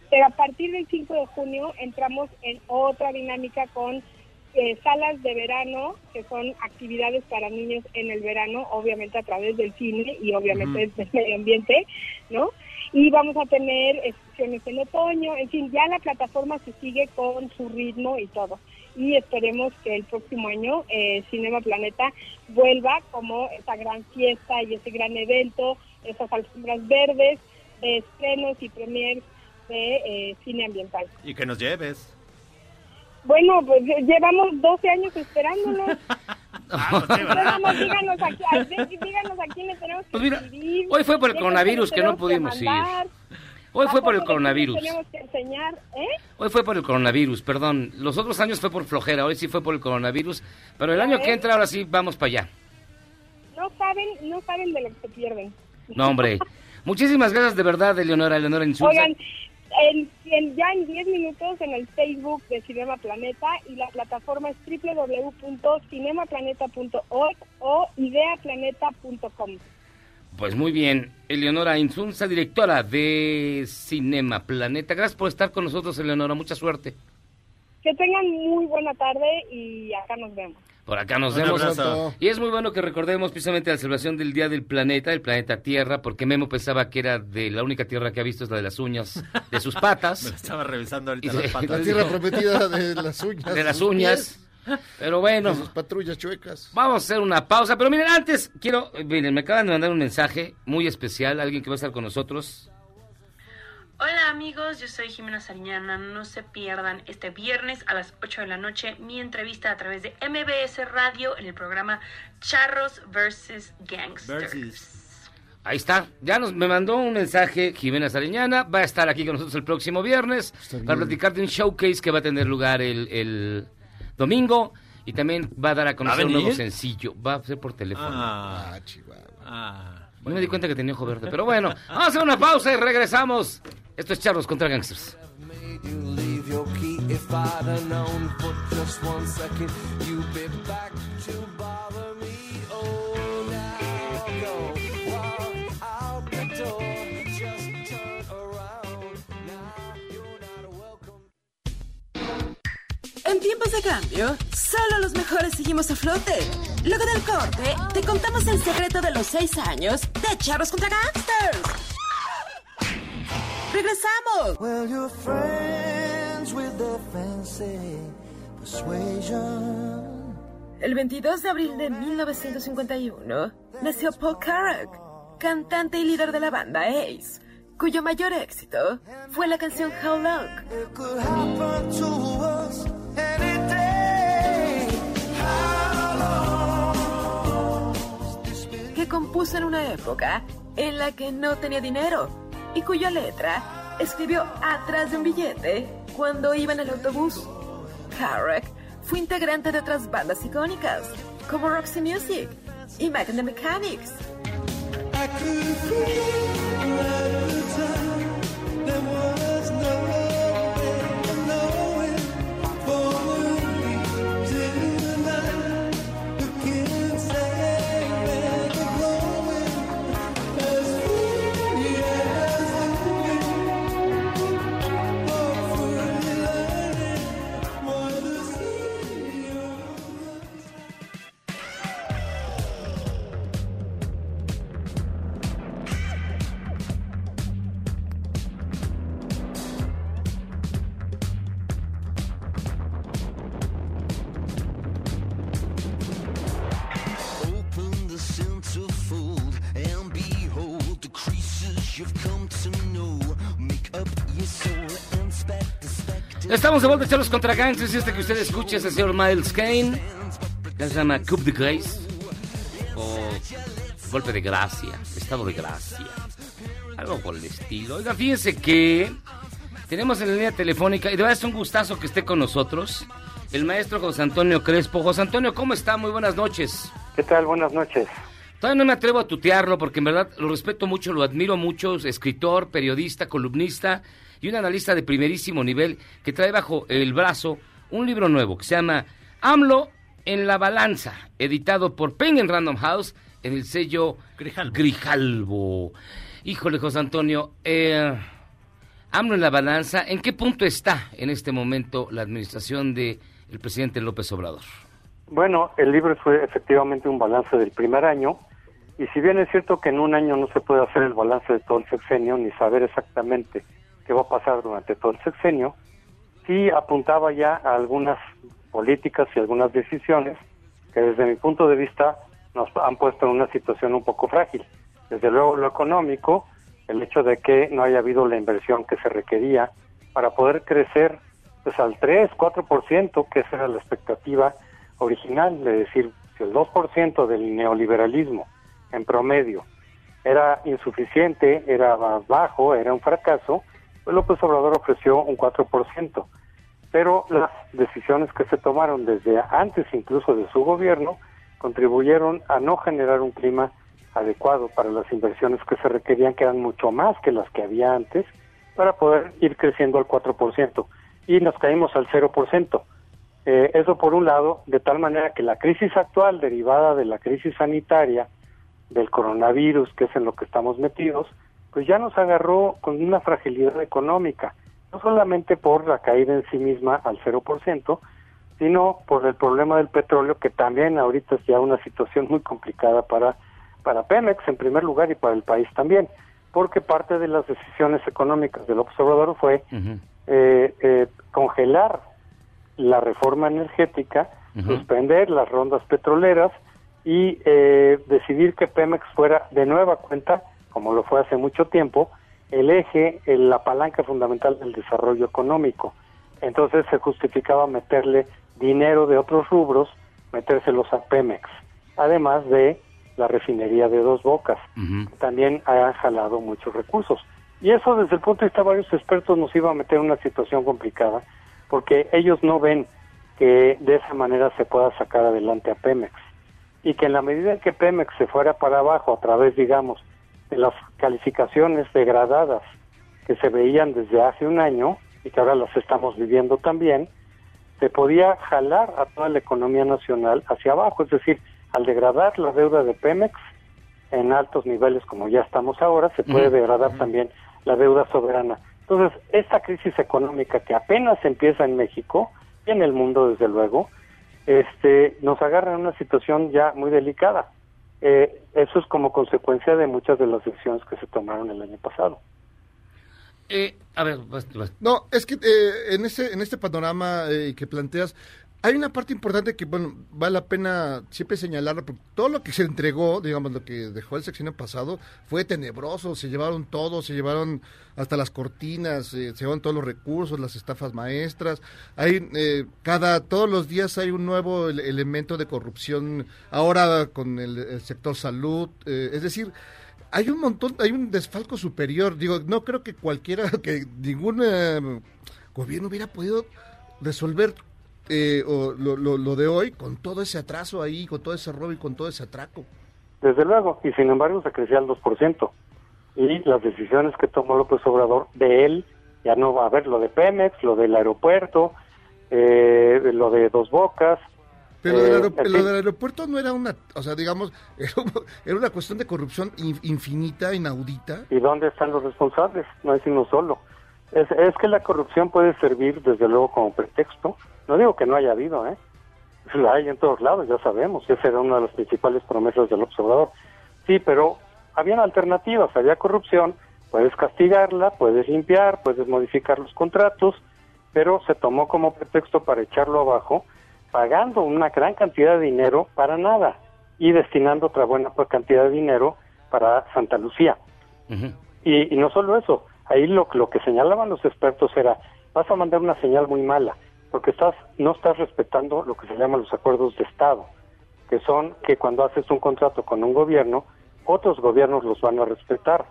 Pero a partir del 5 de junio entramos en otra dinámica con eh, salas de verano, que son actividades para niños en el verano, obviamente a través del cine y obviamente del medio ambiente, ¿no? Y vamos a tener exposiciones en otoño, en fin, ya la plataforma se sigue con su ritmo y todo. Y esperemos que el próximo año eh, Cinema Planeta vuelva como esa gran fiesta y ese gran evento, esas alfombras verdes de estrenos y premiers de eh, cine ambiental. Y que nos lleves. Bueno, pues eh, llevamos 12 años esperándolo. (laughs) Nada más díganos aquí, a díganos a quién le tenemos que Pues mira, escribir, hoy fue por el coronavirus que no pudimos ir. Hoy fue por el coronavirus. Tenemos que enseñar, ¿eh? Hoy fue por el coronavirus, perdón. Los otros años fue por flojera, hoy sí fue por el coronavirus. Pero el año que entra, ahora sí, vamos para allá. No saben, no saben de lo que se pierden. No, hombre. (laughs) Muchísimas gracias de verdad, Eleonora, Eleonora Insulza. Oigan, en- en- ya en 10 minutos en el Facebook de Cinema Planeta y la plataforma es www.cinemaplaneta.org o ideaplaneta.com. Pues muy bien, Eleonora Insunza, directora de Cinema Planeta. Gracias por estar con nosotros, Eleonora. Mucha suerte. Que tengan muy buena tarde y acá nos vemos. Por acá nos Un vemos. abrazo. Y es muy bueno que recordemos precisamente la celebración del Día del Planeta, el planeta Tierra, porque Memo pensaba que era de la única tierra que ha visto es la de las uñas de sus (laughs) patas. Me estaba revisando ahorita Y las de- patas. La tierra prometida de las uñas. de las uñas. Pero bueno, sus patrullas chuecas. vamos a hacer una pausa. Pero miren, antes quiero, miren, me acaban de mandar un mensaje muy especial, alguien que va a estar con nosotros. Hola amigos, yo soy Jimena Sariñana. No se pierdan este viernes a las 8 de la noche mi entrevista a través de MBS Radio en el programa Charros vs. Gangsters. Ahí está, ya nos me mandó un mensaje Jimena Sariñana, va a estar aquí con nosotros el próximo viernes para platicar de un showcase que va a tener lugar el, el domingo y también va a dar a conocer un venir? nuevo sencillo, va a ser por teléfono. Ah, Ah, chihuahua. ah. No me di cuenta que tenía ojo verde, pero bueno, vamos a hacer una pausa y regresamos. Esto es Charlos contra Gangsters. En tiempos de cambio, solo los mejores seguimos a flote. Luego del corte, te contamos el secreto de los seis años de Charros contra Gangsters. ¡Regresamos! Well, you're friends with their fancy persuasion. El 22 de abril de 1951 nació Paul Carrack, cantante y líder de la banda Ace, cuyo mayor éxito fue la canción How Long, compuso en una época en la que no tenía dinero y cuya letra escribió atrás de un billete cuando iba en el autobús. Carrack fue integrante de otras bandas icónicas como Roxy Music y Mac the Mechanics. Estamos de vuelta, Charlos contra Gangsters, este que usted escucha es el señor Miles Kane, que se llama Coup de Grace, o Golpe de Gracia, Estado de Gracia, algo por el estilo. Oiga, fíjense que tenemos en la línea telefónica, y de verdad es un gustazo que esté con nosotros, el maestro José Antonio Crespo. José Antonio, ¿cómo está? Muy buenas noches. ¿Qué tal? Buenas noches. Todavía no me atrevo a tutearlo porque en verdad lo respeto mucho, lo admiro mucho, es escritor, periodista, columnista y un analista de primerísimo nivel que trae bajo el brazo un libro nuevo que se llama AMLO en la balanza, editado por Penguin Random House en el sello Grijalbo. Híjole, José Antonio, eh, AMLO en la balanza, ¿en qué punto está en este momento la administración de el presidente López Obrador? Bueno, el libro fue efectivamente un balance del primer año y si bien es cierto que en un año no se puede hacer el balance de todo el sexenio ni saber exactamente qué va a pasar durante todo el sexenio, sí apuntaba ya a algunas políticas y algunas decisiones que desde mi punto de vista nos han puesto en una situación un poco frágil. Desde luego lo económico, el hecho de que no haya habido la inversión que se requería para poder crecer pues al 3, 4%, que esa era la expectativa original, es decir, si el 2% del neoliberalismo en promedio era insuficiente, era bajo, era un fracaso, López Obrador ofreció un 4%. Pero las decisiones que se tomaron desde antes incluso de su gobierno contribuyeron a no generar un clima adecuado para las inversiones que se requerían, que eran mucho más que las que había antes, para poder ir creciendo al 4%. Y nos caímos al 0%. Eh, eso por un lado, de tal manera que la crisis actual derivada de la crisis sanitaria, del coronavirus, que es en lo que estamos metidos, pues ya nos agarró con una fragilidad económica, no solamente por la caída en sí misma al 0%, sino por el problema del petróleo, que también ahorita es ya una situación muy complicada para, para Pemex en primer lugar y para el país también, porque parte de las decisiones económicas del observador fue eh, eh, congelar la reforma energética, suspender las rondas petroleras y eh, decidir que Pemex fuera de nueva cuenta, como lo fue hace mucho tiempo, el eje, el- la palanca fundamental del desarrollo económico. Entonces se justificaba meterle dinero de otros rubros, metérselos a Pemex, además de la refinería de Dos Bocas. También ha jalado muchos recursos. Y eso desde el punto de vista de varios expertos nos iba a meter en una situación complicada, porque ellos no ven que de esa manera se pueda sacar adelante a Pemex. Y que en la medida en que Pemex se fuera para abajo a través, digamos, de las calificaciones degradadas que se veían desde hace un año y que ahora las estamos viviendo también, se podía jalar a toda la economía nacional hacia abajo. Es decir, al degradar la deuda de Pemex en altos niveles como ya estamos ahora, se puede degradar también la deuda soberana. Entonces, esta crisis económica que apenas empieza en México y en el mundo, desde luego, este, nos agarra en una situación ya muy delicada. Eh, eso es como consecuencia de muchas de las decisiones que se tomaron el año pasado. Eh, a ver, vas- vas- No, es que eh, en este en este panorama eh, que planteas hay una parte importante que bueno vale la pena siempre señalarlo porque todo lo que se entregó, digamos lo que dejó el sexenio pasado fue tenebroso, se llevaron todo, se llevaron hasta las cortinas, eh, se llevaron todos los recursos, las estafas maestras, hay eh, cada todos los días hay un nuevo ele- elemento de corrupción ahora con el, el sector salud, eh, es decir hay un montón, hay un desfalco superior. Digo, no creo que cualquiera, (laughs) que ningún eh, gobierno hubiera podido resolver eh, o lo, lo- lo de hoy con todo ese atraso ahí, con todo ese robo y con todo ese atraco. Desde luego, y sin embargo se crecía al 2%. Y las decisiones que tomó López Obrador de él, ya no va a haber lo de Pemex, lo del aeropuerto, eh, lo de Dos Bocas. Pero lo del, eh, lo del aeropuerto no era una, o sea, digamos, (laughs) era, un- era una cuestión de corrupción in- infinita, inaudita. ¿Y dónde están los responsables? No es uno solo. Es, es que la corrupción puede servir, desde luego, como pretexto. No digo que no haya habido, ¿eh? La hay en todos lados, ya sabemos. Esa era una de las principales promesas del observador. Sí, pero habían alternativas. Había corrupción, puedes castigarla, puedes limpiar, puedes modificar los contratos, pero se tomó como pretexto para echarlo abajo, pagando una gran cantidad de dinero para nada y destinando otra buena cantidad de dinero para Santa Lucía. Y, y no solo eso, ahí lo, lo que señalaban los expertos era, vas a mandar una señal muy mala, porque estás no estás respetando lo que se llaman los acuerdos de Estado, que son que cuando haces un contrato con un gobierno, otros gobiernos los van a respetar.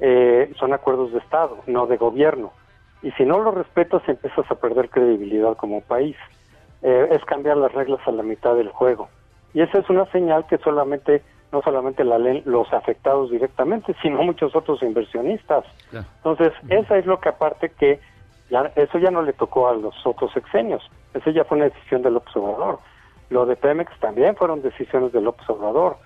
Eh, son acuerdos de Estado, no de gobierno. Y si no los respetas, empiezas a perder credibilidad como país. Eh, es cambiar las reglas a la mitad del juego. Y esa es una señal que solamente, no solamente la leen los afectados directamente, sino muchos otros inversionistas. Entonces, esa es lo que aparte que ya, eso ya no le tocó a los otros sexenios. Eso ya fue una decisión del observador. Lo de Pemex también fueron decisiones del observador.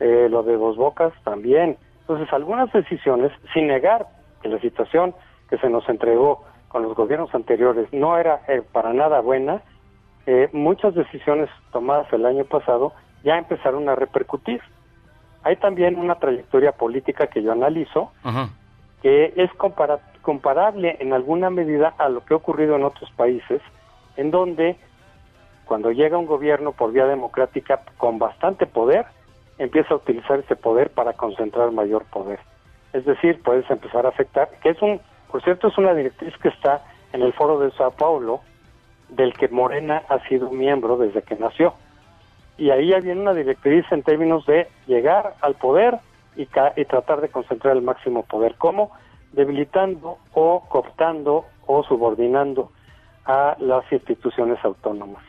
Eh, lo de Dos Bocas también. Entonces, algunas decisiones, sin negar que la situación que se nos entregó con los gobiernos anteriores no era eh, para nada buena, eh, muchas decisiones tomadas el año pasado ya empezaron a repercutir. Hay también una trayectoria política que yo analizo, que es compara- comparable en alguna medida a lo que ha ocurrido en otros países, en donde cuando llega un gobierno por vía democrática con bastante poder, empieza a utilizar ese poder para concentrar mayor poder. Es decir, puedes empezar a afectar, que es un, por cierto, es una directriz que está en el foro de Sao Paulo, del que Morena ha sido miembro desde que nació. Y ahí ya viene una directriz en términos de llegar al poder y, y tratar de concentrar el máximo poder. ¿Cómo? Debilitando o cooptando o subordinando a las instituciones autónomas.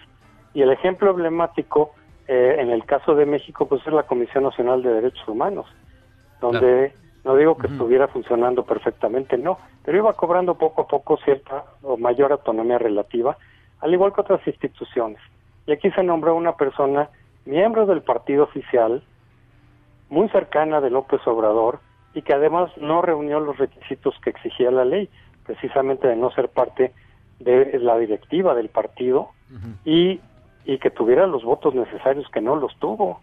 Y el ejemplo emblemático eh, en el caso de México pues es la Comisión Nacional de Derechos Humanos, donde no digo que estuviera funcionando perfectamente, no, pero iba cobrando poco a poco cierta o mayor autonomía relativa, al igual que otras instituciones. Y aquí se nombró una persona miembro del partido oficial, muy cercana de López Obrador, y que además no reunió los requisitos que exigía la ley, precisamente de no ser parte de la directiva del partido, y, y que tuviera los votos necesarios que no los tuvo.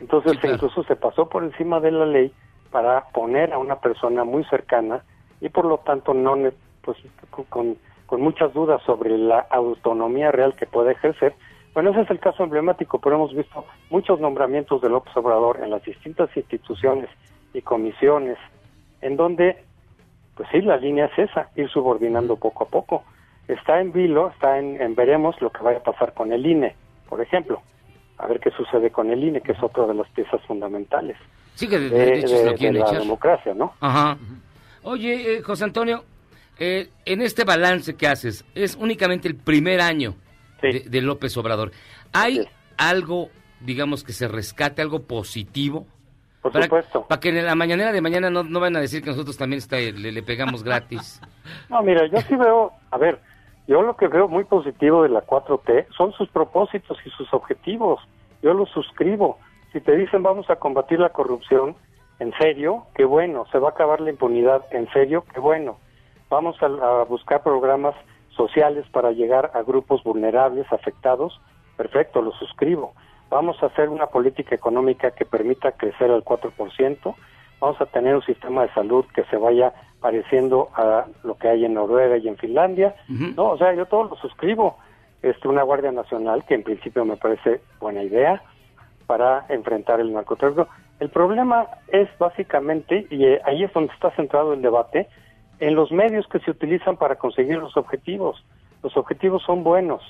Entonces incluso se pasó por encima de la ley para poner a una persona muy cercana y por lo tanto no pues con, con muchas dudas sobre la autonomía real que puede ejercer. Bueno, ese es el caso emblemático, pero hemos visto muchos nombramientos de López Obrador en las distintas instituciones y comisiones, en donde, pues sí, la línea es esa, ir subordinando poco a poco. Está en vilo, está en, en veremos lo que vaya a pasar con el INE, por ejemplo. A ver qué sucede con el INE, que es otra de las piezas fundamentales Sí, que de, de, de lo de la democracia, ¿no? Ajá. Oye, eh, José Antonio, eh, en este balance que haces, es únicamente el primer año de López Obrador. ¿Hay algo, digamos, que se rescate, algo positivo? Por para, supuesto. Para que en la mañana de mañana no, no van a decir que nosotros también está, le, le pegamos gratis. (laughs) No, mira, yo sí veo, a ver, yo lo que veo muy positivo de la 4T son sus propósitos y sus objetivos. Yo los suscribo. Si te dicen vamos a combatir la corrupción, en serio, qué bueno. Se va a acabar la impunidad, en serio, qué bueno. Vamos a, a buscar programas sociales para llegar a grupos vulnerables, afectados, perfecto, lo suscribo. Vamos a hacer una política económica que permita crecer al 4%. Vamos a tener un sistema de salud que se vaya pareciendo a lo que hay en Noruega y en Finlandia. No, o sea, yo todo lo suscribo. Este, una Guardia Nacional, que en principio me parece buena idea para enfrentar el narcotráfico. El problema es básicamente, y eh, ahí es donde está centrado el debate, en los medios que se utilizan para conseguir los objetivos. Los objetivos son buenos.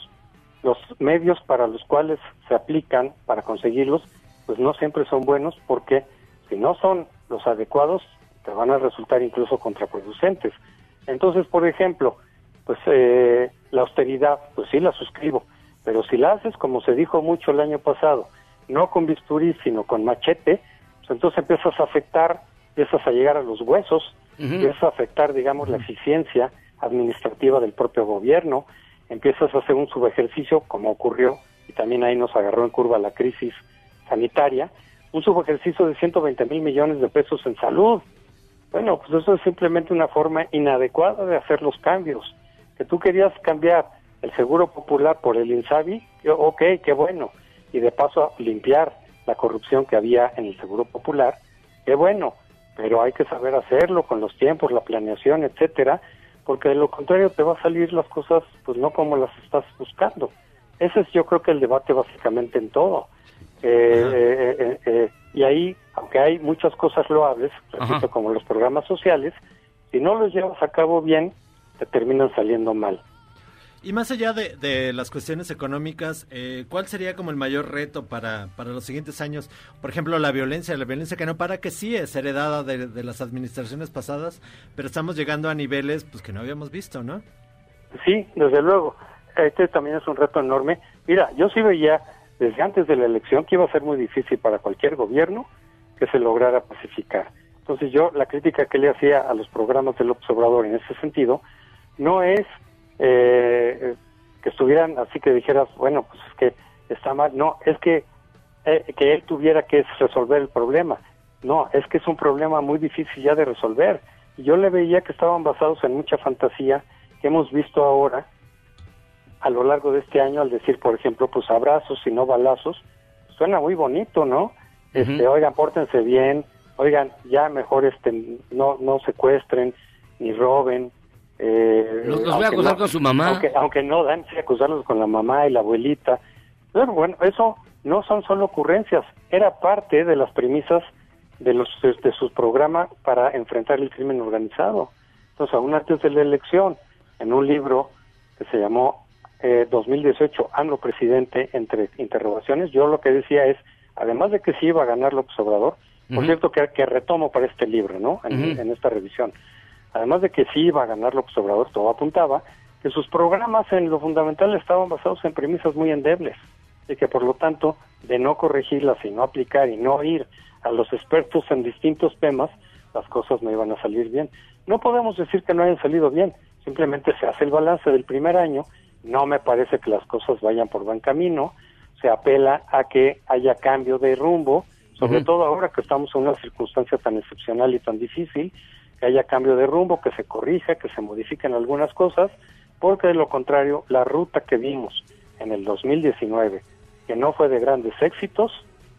Los medios para los cuales se aplican para conseguirlos, pues no siempre son buenos porque si no son los adecuados, te van a resultar incluso contraproducentes. Entonces, por ejemplo, pues eh, la austeridad, pues sí la suscribo, pero si la haces como se dijo mucho el año pasado, no con bisturí, sino con machete, pues entonces empiezas a afectar, empiezas a llegar a los huesos, empiezas a afectar, digamos, la eficiencia administrativa del propio gobierno, empiezas a hacer un subejercicio, como ocurrió, y también ahí nos agarró en curva la crisis sanitaria, un subejercicio de 120 mil millones de pesos en salud. Bueno, pues eso es simplemente una forma inadecuada de hacer los cambios. Que tú querías cambiar el seguro popular por el INSABI, ok, qué bueno. Y de paso limpiar la corrupción que había en el seguro popular, qué bueno. Pero hay que saber hacerlo con los tiempos, la planeación, etcétera, porque de lo contrario te va a salir las cosas pues no como las estás buscando. Ese es yo creo que el debate básicamente en todo. Eh, eh, eh, eh, y ahí, aunque hay muchas cosas loables, repito, como los programas sociales, si no los llevas a cabo bien, te terminan saliendo mal. Y más allá de, de las cuestiones económicas, eh, ¿cuál sería como el mayor reto para, para los siguientes años? Por ejemplo, la violencia, la violencia que no para, que sí es heredada de, de las administraciones pasadas, pero estamos llegando a niveles pues que no habíamos visto, ¿no? Sí, desde luego. Este también es un reto enorme. Mira, yo sí veía desde antes de la elección que iba a ser muy difícil para cualquier gobierno que se lograra pacificar. Entonces yo la crítica que le hacía a los programas del López Obrador en ese sentido no es eh, que estuvieran así que dijeras, bueno, pues es que está mal. No, es que, eh, que él tuviera que resolver el problema. No, es que es un problema muy difícil ya de resolver. Y yo le veía que estaban basados en mucha fantasía que hemos visto ahora a lo largo de este año al decir, por ejemplo, pues abrazos y no balazos. Suena muy bonito, ¿no? Este, oigan, pórtense bien, oigan, ya mejor este no no secuestren ni roben. Eh, Los- los voy a acusar no- con su mamá. Aunque, aunque no dan, sí, acusarlos con la mamá y la abuelita. Pero bueno, eso no son solo ocurrencias, era parte de las premisas de los de su programa para enfrentar el crimen organizado. Entonces, aún antes de la elección, en un libro que se llamó eh, 2018, AMLO presidente, entre interrogaciones, yo lo que decía es, además de que sí iba a ganar López Obrador, por cierto que, que retomo para este libro, ¿no? En esta revisión. Además de que sí iba a ganar López Obrador, todo apuntaba, que sus programas en lo fundamental estaban basados en premisas muy endebles y que por lo tanto de no corregirlas y no aplicar y no ir a los expertos en distintos temas, las cosas no iban a salir bien. No podemos decir que no hayan salido bien, simplemente se hace el balance del primer año, no me parece que las cosas vayan por buen camino, se apela a que haya cambio de rumbo, sobre todo ahora que estamos en una circunstancia tan excepcional y tan difícil, que haya cambio de rumbo, que se corrija, que se modifiquen algunas cosas, porque de lo contrario, la ruta que vimos en el 2019, que no fue de grandes éxitos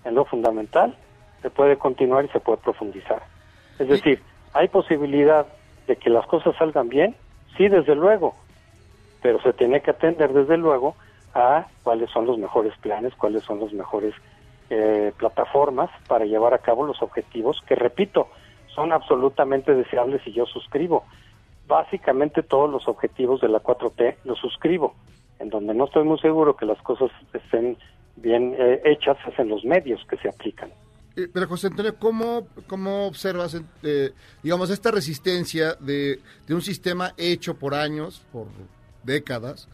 en lo fundamental, se puede continuar y se puede profundizar. Es decir, hay posibilidad de que las cosas salgan bien, sí, desde luego, pero se tiene que atender desde luego a cuáles son los mejores planes, cuáles son las mejores eh, plataformas para llevar a cabo los objetivos que, repito, son absolutamente deseables y yo suscribo. Básicamente todos los objetivos de la 4T los suscribo. En donde no estoy muy seguro que las cosas estén bien eh, hechas es en los medios que se aplican. Eh, Pero José Antonio, ¿cómo, cómo observas, eh, digamos, esta resistencia de, de un sistema hecho por años, por décadas,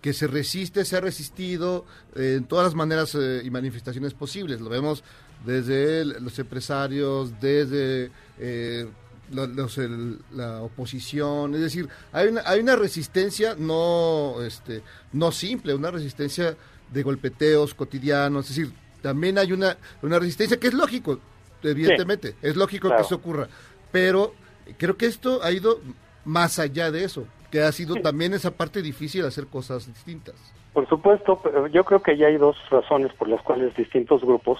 que se resiste, se ha resistido eh, en todas las maneras eh, y manifestaciones posibles? Lo vemos desde el- los empresarios, desde eh, lo- los- el- la oposición, es decir, hay una, hay una resistencia no, este, no simple, una resistencia de golpeteos cotidianos, es decir, también hay una, una resistencia que es lógico, evidentemente, es lógico claro. que eso ocurra, pero creo que esto ha ido más allá de eso, que ha sido también esa parte difícil de hacer cosas distintas. Por supuesto, pero yo creo que ya hay dos razones por las cuales distintos grupos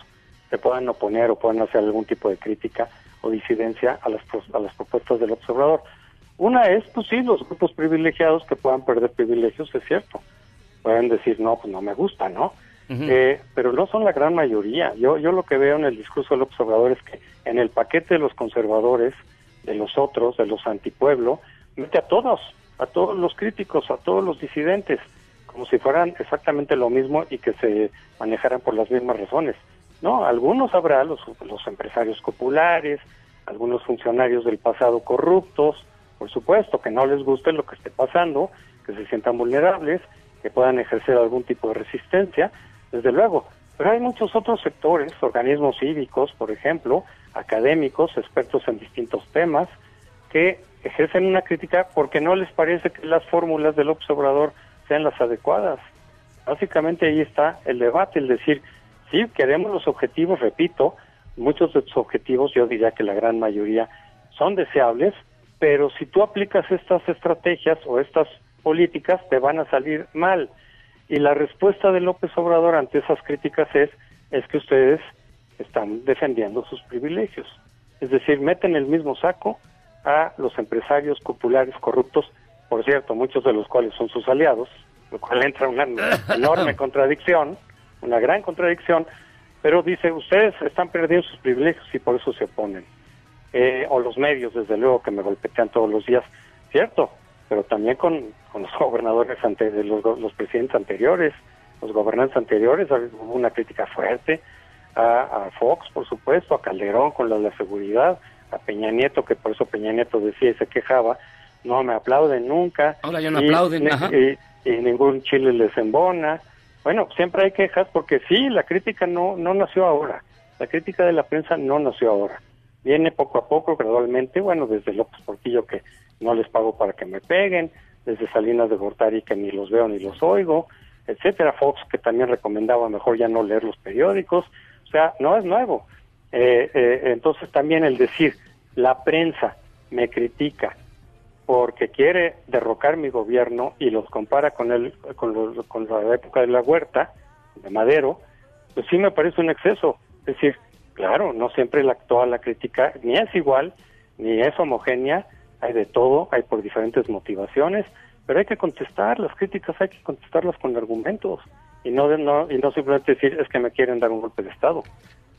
se puedan oponer o puedan hacer algún tipo de crítica o disidencia a las, a las propuestas del observador. Una es, pues sí, los grupos privilegiados que puedan perder privilegios, es cierto. Pueden decir, no, pues no me gusta, ¿no? Eh, pero no son la gran mayoría. Yo, yo lo que veo en el discurso del observador es que en el paquete de los conservadores, de los otros, de los antipueblo, mete a todos, a todos los críticos, a todos los disidentes, como si fueran exactamente lo mismo y que se manejaran por las mismas razones. No, algunos habrá, los, los empresarios populares, algunos funcionarios del pasado corruptos, por supuesto, que no les guste lo que esté pasando, que se sientan vulnerables, que puedan ejercer algún tipo de resistencia, desde luego. Pero hay muchos otros sectores, organismos cívicos, por ejemplo, académicos, expertos en distintos temas, que ejercen una crítica porque no les parece que las fórmulas del observador sean las adecuadas. Básicamente ahí está el debate, el decir, sí, queremos los objetivos, repito, muchos de sus objetivos, yo diría que la gran mayoría son deseables, pero si tú aplicas estas estrategias o estas políticas, te van a salir mal. Y la respuesta de López Obrador ante esas críticas es, es que ustedes están defendiendo sus privilegios. Es decir, meten el mismo saco a los empresarios populares corruptos, por cierto, muchos de los cuales son sus aliados, lo cual entra una (laughs) enorme contradicción, una gran contradicción, pero dice, ustedes están perdiendo sus privilegios y por eso se oponen. Eh, o los medios, desde luego, que me golpetean todos los días, cierto, pero también con, con los (laughs) gobernadores, ante, los, los presidentes anteriores, los gobernantes anteriores, hubo una crítica fuerte a, a Fox, por supuesto, a Calderón con la la seguridad, a Peña Nieto, que por eso Peña Nieto decía y se quejaba, no me aplauden nunca. Ahora ya no y- aplauden, y- ajá. y, y ningún chile les embona. Bueno, siempre hay quejas porque sí, la crítica no, no nació ahora. La crítica de la prensa no nació ahora. Viene poco a poco, gradualmente, bueno, desde López Portillo que no les pago para que me peguen, desde Salinas de Gortari que ni los veo ni los oigo, etcétera, Fox que también recomendaba mejor ya no leer los periódicos, o sea, no es nuevo. Eh, eh, entonces también el decir, la prensa me critica porque quiere derrocar mi gobierno y los compara con, el, con, los- con la época de la huerta, de Madero, pues sí me parece un exceso. Es decir, claro, no siempre la, toda la crítica ni es igual, ni es homogénea, hay de todo, hay por diferentes motivaciones, pero hay que contestar, las críticas hay que contestarlas con argumentos y no, no, y no simplemente decir es que me quieren dar un golpe de Estado.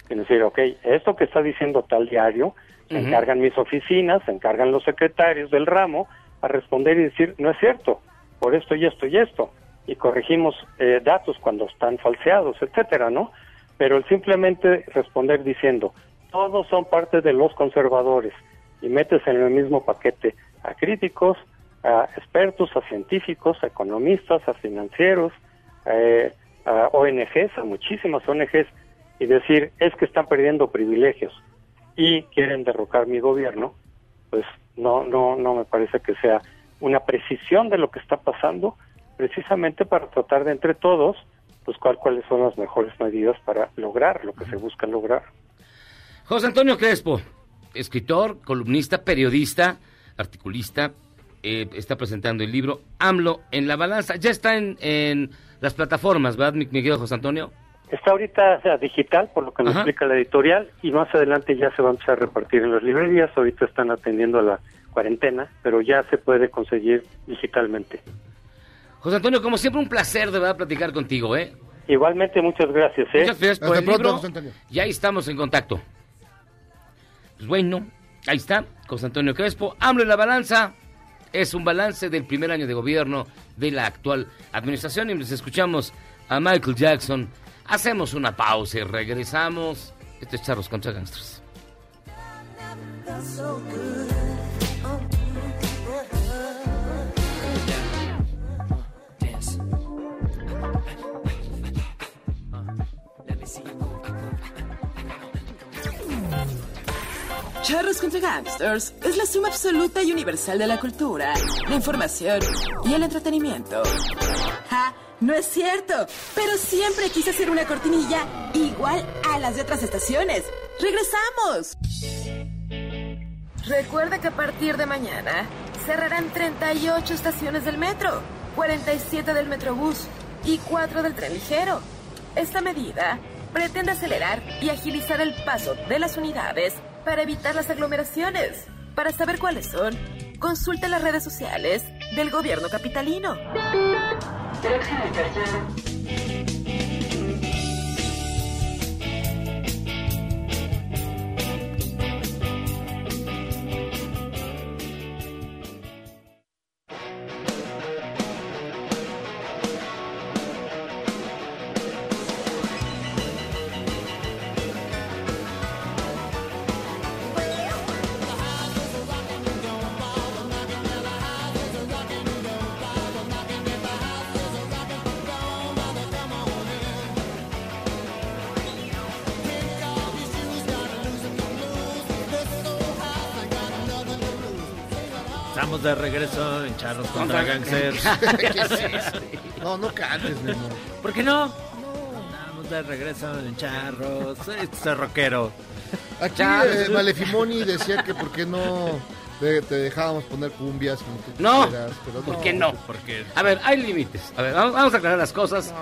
Sino decir, ok, esto que está diciendo tal diario, se encargan mis oficinas, se encargan los secretarios del ramo a responder y decir, no es cierto, por esto y esto y esto. Y corregimos eh, datos cuando están falseados, etcétera, ¿no? Pero el simplemente responder diciendo, todos son parte de los conservadores y metes en el mismo paquete a críticos, a expertos, a científicos, a economistas, a financieros, eh, a ONGs, a muchísimas ONGs, y decir, es que están perdiendo privilegios y quieren derrocar mi gobierno, pues no, no, no me parece que sea una precisión de lo que está pasando, precisamente para tratar de entre todos, pues cuál, cuáles son las mejores medidas para lograr lo que se busca lograr. José Antonio Crespo, escritor, columnista, periodista, articulista, eh, está presentando el libro AMLO en la balanza. Ya está en, en las plataformas, ¿verdad, mi, mi querido José Antonio? Está ahorita o sea, digital, por lo que nos Ajá. explica la editorial, y más adelante ya se va a empezar a repartir en las librerías. Ahorita están atendiendo a la cuarentena, pero ya se puede conseguir digitalmente. José Antonio, como siempre, un placer de verdad platicar contigo, ¿eh? Igualmente, muchas gracias. ¿eh? Muchas gracias por Hasta el pronto, libro. José Antonio. Y ahí estamos en contacto. Pues bueno, ahí está, José Antonio Crespo. Hambre en la balanza. Es un balance del primer año de gobierno de la actual administración. Y nos escuchamos a Michael Jackson. Hacemos una pausa y regresamos. Esto es Charros contra Gangsters. Charros contra Gangsters es la suma absoluta y universal de la cultura, la información y el entretenimiento. No es cierto, pero siempre quise hacer una cortinilla igual a las de otras estaciones. ¡Regresamos! Recuerda que a partir de mañana cerrarán 38 estaciones del metro, 47 del metrobús y 4 del tren ligero. Esta medida pretende acelerar y agilizar el paso de las unidades para evitar las aglomeraciones. Para saber cuáles son, consulta las redes sociales del gobierno capitalino. Dirección exterior. Estamos de regreso en Charros contra Gangsters. (laughs) No, no cantes, Memo. ¿Por qué no? Estamos de regreso en Charros. Este es rockero. Aquí eh, Malefimoni decía que por qué no te, te dejábamos poner cumbias como tú No, quisieras, pero ¿por qué no? Porque A ver, hay límites. A ver, vamos, vamos a aclarar las cosas.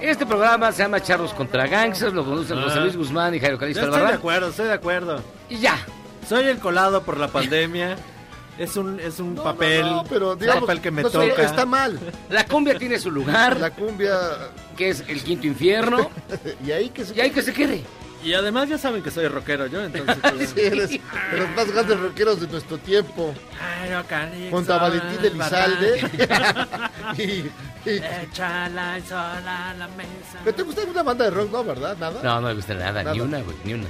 Este programa se llama Charros contra Gangsters, lo conducen Ah. José Luis Guzmán y Jairo Calixto Yo estoy de acuerdo, estoy de acuerdo. Y ya. Soy el colado por la (laughs) pandemia. Es un, es un papel, no, pero digamos, papel que me no toca. está mal. La cumbia tiene su lugar, La cumbia que es el quinto infierno, (laughs) y ahí que se y hay que se quede. Y además ya saben que soy rockero yo, entonces... (laughs) pues, Sí, eres de los más grandes rockeros de nuestro tiempo. Jairo Calixto Junto a Valentín Elizalde. (laughs) Y, y- Échala sola a la mesa. ¿Pero te gusta alguna banda de rock, no, verdad? ¿Nada? No, no me gusta nada, ni una, güey, ni una.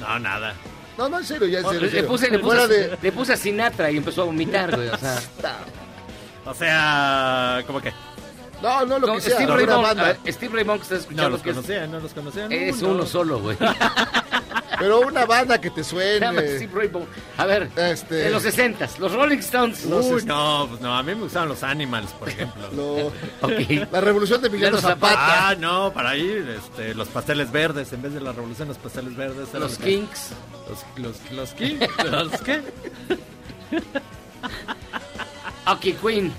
No, nada. No, no, en serio, ya en serio. en Le serio. puse, le, puse, de... le puse a Sinatra y empezó a vomitar, güey, o sea... (laughs) O sea, ¿cómo que? No, no, lo No, que sea, Steve Ray alguna Vaughan, a banda. ver, Steve Ray Vaughan que estás No escuchando los que es, no los conocía. no, es no. uno solo, güey. (laughs) Pero una banda que te Se llama suene. Steve Ray Vaughan. A ver, Este- de los 60 los Rolling Stones. Uy, no, pues no, a mí me gustaban los Animals, por ejemplo. (laughs) Lo- (laughs) Ok. La revolución de Emiliano Zapata. Zapata. Ah, no, para ir, este, los pasteles verdes, en vez de la revolución, los pasteles verdes. Los los- Kings. Los, los, los Kings, ¿los qué? Ok, Queen.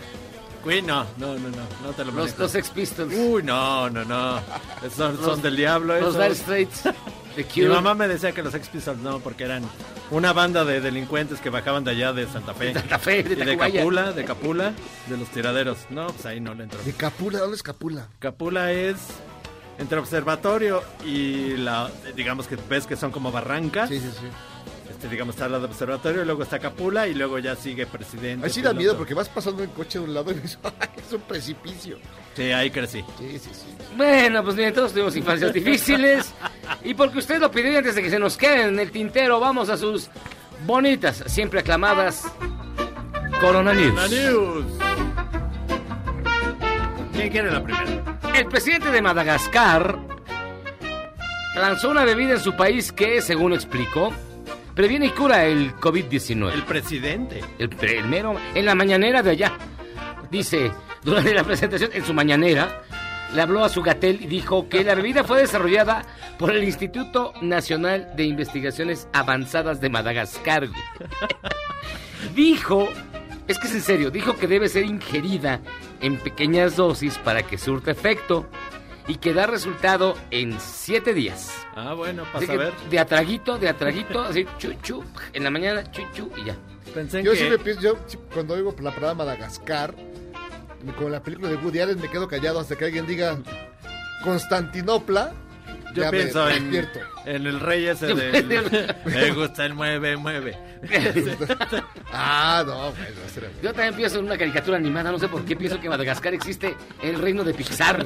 Queen, no, no, no, no, no te lo Los, los Sex Pistols. Uy, no, no, no. Esos son, Los- son del diablo, los esos. Dire Straits. (laughs) The Mi mamá me decía que los Sex Pistols no, porque eran una banda de delincuentes que bajaban de allá de Santa Fe. Santa Fe, de y de. Capula, de Capula, de los tiraderos. No, pues ahí no le entró. De Capula, ¿dónde es Capula? Capula es entre observatorio y la, digamos que ves que son como barrancas. Sí, sí, sí. Este, digamos, está la de observatorio, luego está Capula y luego ya sigue presidente. Ahí sí da miedo porque vas pasando en coche de un lado y dices, (laughs) "Ay, es un precipicio. Sí, ahí crecí. Sí, sí, sí. Bueno, pues miren, todos tuvimos infancias difíciles. (laughs) Y porque usted lo pidió y antes de que se nos queden en el tintero, vamos a sus bonitas, siempre aclamadas Corona News. La news. ¿Quién quiere la primera? El presidente de Madagascar lanzó una bebida en su país que, según explicó, previene y cura el COVID-19. El presidente. El, pre- el mero, en la mañanera de allá. Dice, durante la presentación, en su mañanera, le habló a su gatel y dijo que la bebida fue desarrollada por el Instituto Nacional de Investigaciones Avanzadas de Madagascar. (laughs) dijo Es que es en serio, dijo que debe ser ingerida en pequeñas dosis para que surta efecto y que da resultado en siete días. Ah, bueno, para saber. de atraguito, de atraguito, (laughs) así, chu, chu, en la mañana, chu, chu, y ya. Pensé en Yo que... siempre pienso, yo sí, cuando oigo la palabra Madagascar, como la película de Woody Allen, me quedo callado hasta que alguien diga Constantinopla. Yo ya me pienso en, el rey ese del... Me gusta el mueve, mueve. (laughs) Ah, no, bueno. Yo también pienso en una caricatura animada, no sé por qué pienso que Madagascar existe en el reino de Pixar.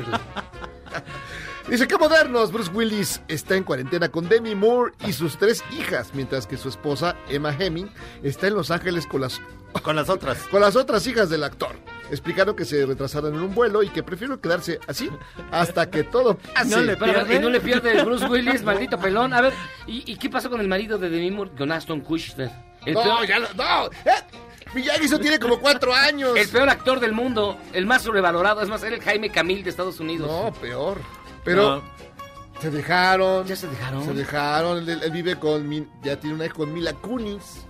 (laughs) Dice que modernos, Bruce Willis está en cuarentena con Demi Moore y sus tres hijas, mientras que su esposa, Emma Hemming, está en Los Ángeles con las, (laughs) Con las otras. con las otras hijas del actor. Explicaron que se retrasaron en un vuelo y que prefieren quedarse así hasta que todo (laughs) pase. No le Pero, pierde. y no le pierde el Bruce Willis, maldito pelón. A ver, ¿y, y qué pasó con el marido de Demi Moore, con Aston Kutcher? El, No, peor, ya lo- no. Eh, Miyagi eso tiene como cuatro años. el peor actor del mundo, el más sobrevalorado. Es más, era el Jaime Camil de Estados Unidos. No, peor. Pero se dejaron. ¿Ya se dejaron? Se dejaron. Él, él vive con. Mi- ya tiene una hija con Mila Kunis.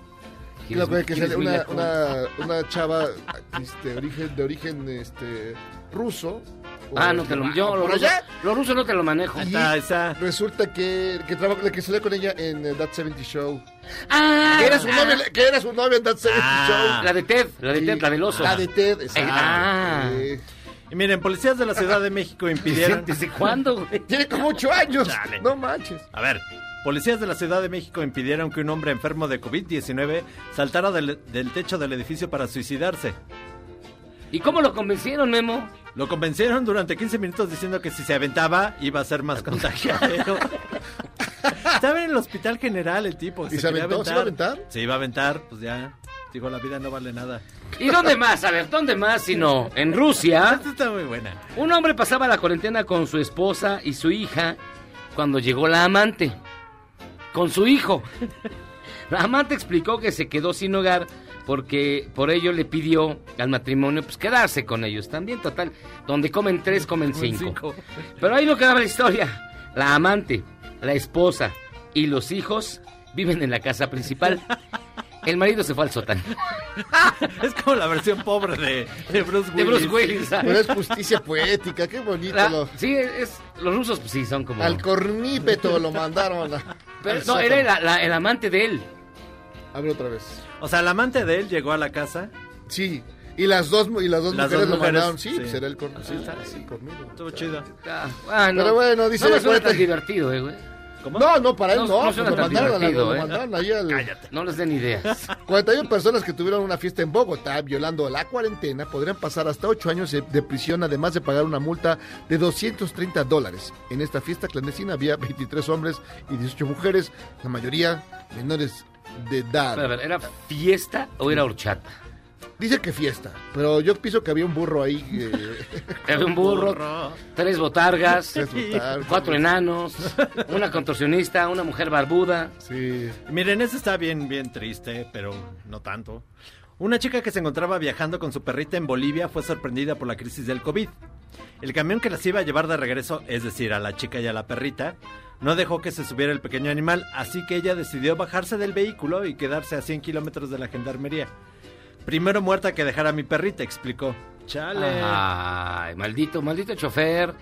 ¿Quién Que es- la- que quién sale es una, Mila una, una chava este, de origen, de origen este, ruso. Ah, no te lo... Yo, por lo, ruso, allá. lo ruso no te lo manejo. Y Está esa. resulta que, que, traba- que salió con ella en eh, That 70 Show. Ah, Que era su novia, que era su novia en That 70 Ah. Show. La de Ted, la de Sí, Ted, la del oso. La de Ted, exacto. Ah. Eh, Y miren, policías de la Ciudad de México impidieron... (laughs) ¿Desde cuándo, güey? tiene como ocho años. Chale. No manches. A ver, policías de la Ciudad de México impidieron que un hombre enfermo de COVID-19 saltara del, del techo del edificio para suicidarse. ¿Y cómo lo convencieron, Memo? Lo convencieron durante 15 minutos diciendo que si se aventaba iba a ser más (laughs) contagiado. Estaba en el hospital general el tipo. ¿Y se aventó? ¿Se iba a aventar? Se iba a aventar, pues ya. Digo, la vida no vale nada. ¿Y dónde más? A ver, ¿dónde más si no? En Rusia, (laughs) Esta está muy buena. un hombre pasaba la cuarentena con su esposa y su hija cuando llegó la amante. Con su hijo. La amante explicó que se quedó sin hogar porque por ello le pidió al matrimonio pues quedarse con ellos. También total, donde comen tres, (laughs) comen cinco. Pero ahí no quedaba la historia. La amante, la esposa y los hijos viven en la casa principal. El marido se fue al sótano. (laughs) Es como la versión pobre de, de Bruce Willis. De Bruce Willis. ¿sabes? Pero es justicia poética, qué bonito. La- lo- sí, es, los rusos pues, sí son como... al cornípeto lo mandaron. a- Pero, al no, sótano. era la- la- el amante de él. A ver otra vez. O sea, el amante de él llegó a la casa. Sí. Y las dos, y las dos Las mujeres dos lo mujeres, mandaron. Sí, sí. será el corno. Sí, Ah, sí, cornudo. Estuvo chido. Ah, ah, no. Pero bueno, dice no la tan divertido, eh, güey. ¿Cómo? No, no, para él No, no. no pues lo, mandaron la- ¿eh? mandaron ahí al... No les den ideas. (laughs) 41 personas que tuvieron una fiesta en Bogotá violando la cuarentena podrían pasar hasta 8 años de- de prisión, además de pagar una multa de 230 dólares. En esta fiesta clandestina había 23 hombres y 18 mujeres, la mayoría menores de edad. A ver, ¿era fiesta o era horchata? Dice que fiesta, pero yo pienso que había un burro ahí. eh, (laughs) Era un burro, tres botargas, Tres botargas. cuatro enanos, una contorsionista, una mujer barbuda. sí. Miren, eso está bien, bien triste, pero no tanto. Una chica que se encontraba viajando con su perrita en Bolivia fue sorprendida por la crisis del COVID. El camión que las iba a llevar de regreso, es decir, a la chica y a la perrita, no dejó que se subiera el pequeño animal, así que ella decidió bajarse del vehículo y quedarse a 100 kilómetros de la gendarmería. Primero muerta que dejar a mi perrita, explicó. Chale. Ay, maldito, maldito chofer.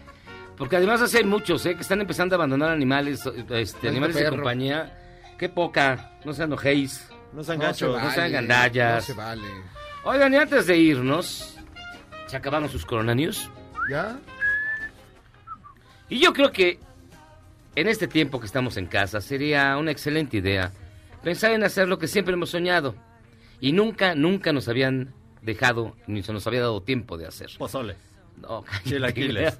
Porque además así hay muchos, ¿eh? Que están empezando a abandonar animales, este, animales de compañía. Qué poca, no sean ojéis. No sean No se gachos. no sean vale, gandallas. No se vale. Oigan, y antes de irnos, se acabaron sus coronanews. ¿Ya? Y yo creo que en este tiempo que estamos en casa sería una excelente idea pensar en hacer lo que siempre hemos soñado y nunca, nunca nos habían dejado ni se nos había dado tiempo de hacer. Pozole. No, (laughs) Chilaquiles.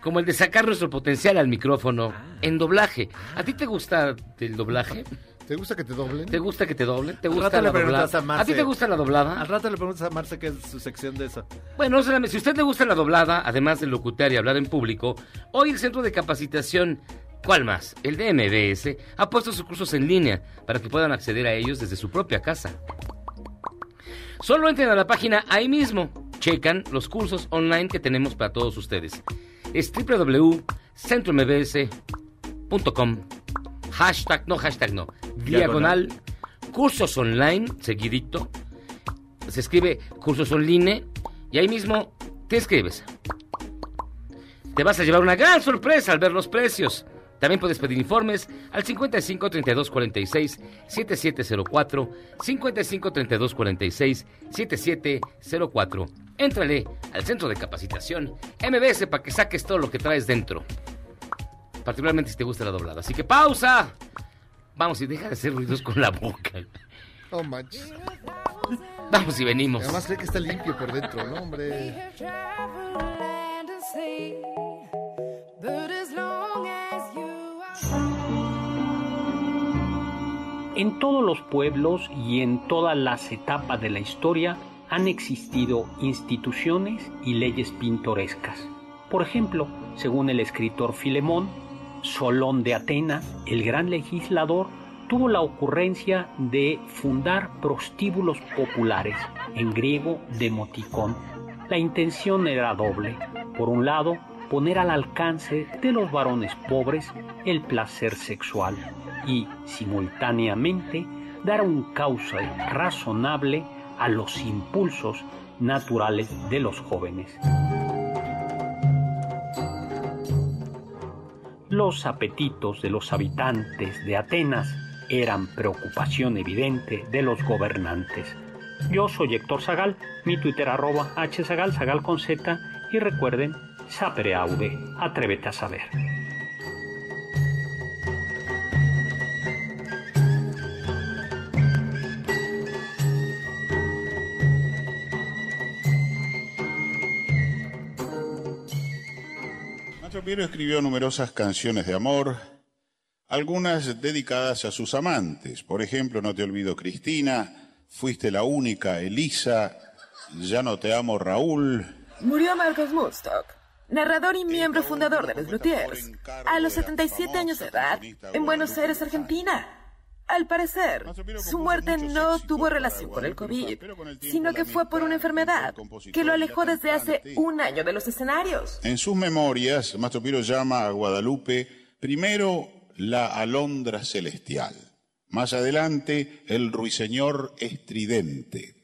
Como el de sacar nuestro potencial al micrófono en doblaje. ¿A ti te gusta el doblaje? (laughs) ¿Te gusta que te doblen? ¿Te gusta que te doblen? ¿Te gusta rato la le doblada? a Marce. ti te gusta la doblada? Al rato le preguntas a Marce qué es su sección de eso. Bueno, si a usted le gusta la doblada, además de locutar y hablar en público, hoy el Centro de Capacitación, ¿cuál más? El de MBS, ha puesto sus cursos en línea para que puedan acceder a ellos desde su propia casa. Solo entren a la página ahí mismo, checan los cursos online que tenemos para todos ustedes. Es www.centrombs.com Hashtag, no hashtag, no. Diagonal, cursos online, seguidito. se escribe cursos online y ahí mismo te escribes. Te vas a llevar una gran sorpresa al ver los precios. También puedes pedir informes al 55 32 46 7704, 55 32 46 7704. Éntrale al centro de capacitación MBS para que saques todo lo que traes dentro. Particularmente si te gusta la doblada. Así que pausa. Vamos y deja de hacer ruidos con la boca. No manches. Vamos y venimos. Además cree que está limpio por dentro, ¿no, hombre? En todos los pueblos y en todas las etapas de la historia han existido instituciones y leyes pintorescas. Por ejemplo, según el escritor Filemón, Solón de Atenas, el gran legislador, tuvo la ocurrencia de fundar prostíbulos populares, en griego demoticón. La intención era doble. Por un lado, poner al alcance de los varones pobres el placer sexual y, simultáneamente, dar un cauce razonable a los impulsos naturales de los jóvenes. Los apetitos de los habitantes de Atenas eran preocupación evidente de los gobernantes. Yo soy Héctor Zagal, mi Twitter arroba hzagal, zagal con z, y recuerden, sapere aude, atrévete a saber. Piero escribió numerosas canciones de amor, algunas dedicadas a sus amantes. Por ejemplo, No te olvido Cristina, Fuiste la única, Elisa, Ya no te amo Raúl. Murió Marcos Woodstock, narrador y miembro fundador de los Luthiers, a los 77 años de edad, en Buenos Aires, Argentina. Al parecer, su muerte no tuvo relación con el COVID, sino que fue por una enfermedad que lo alejó desde hace un año de los escenarios. En sus memorias, Mastro Piero llama a Guadalupe primero la alondra celestial, más adelante el ruiseñor estridente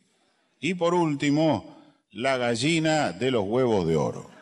y por último la gallina de los huevos de oro.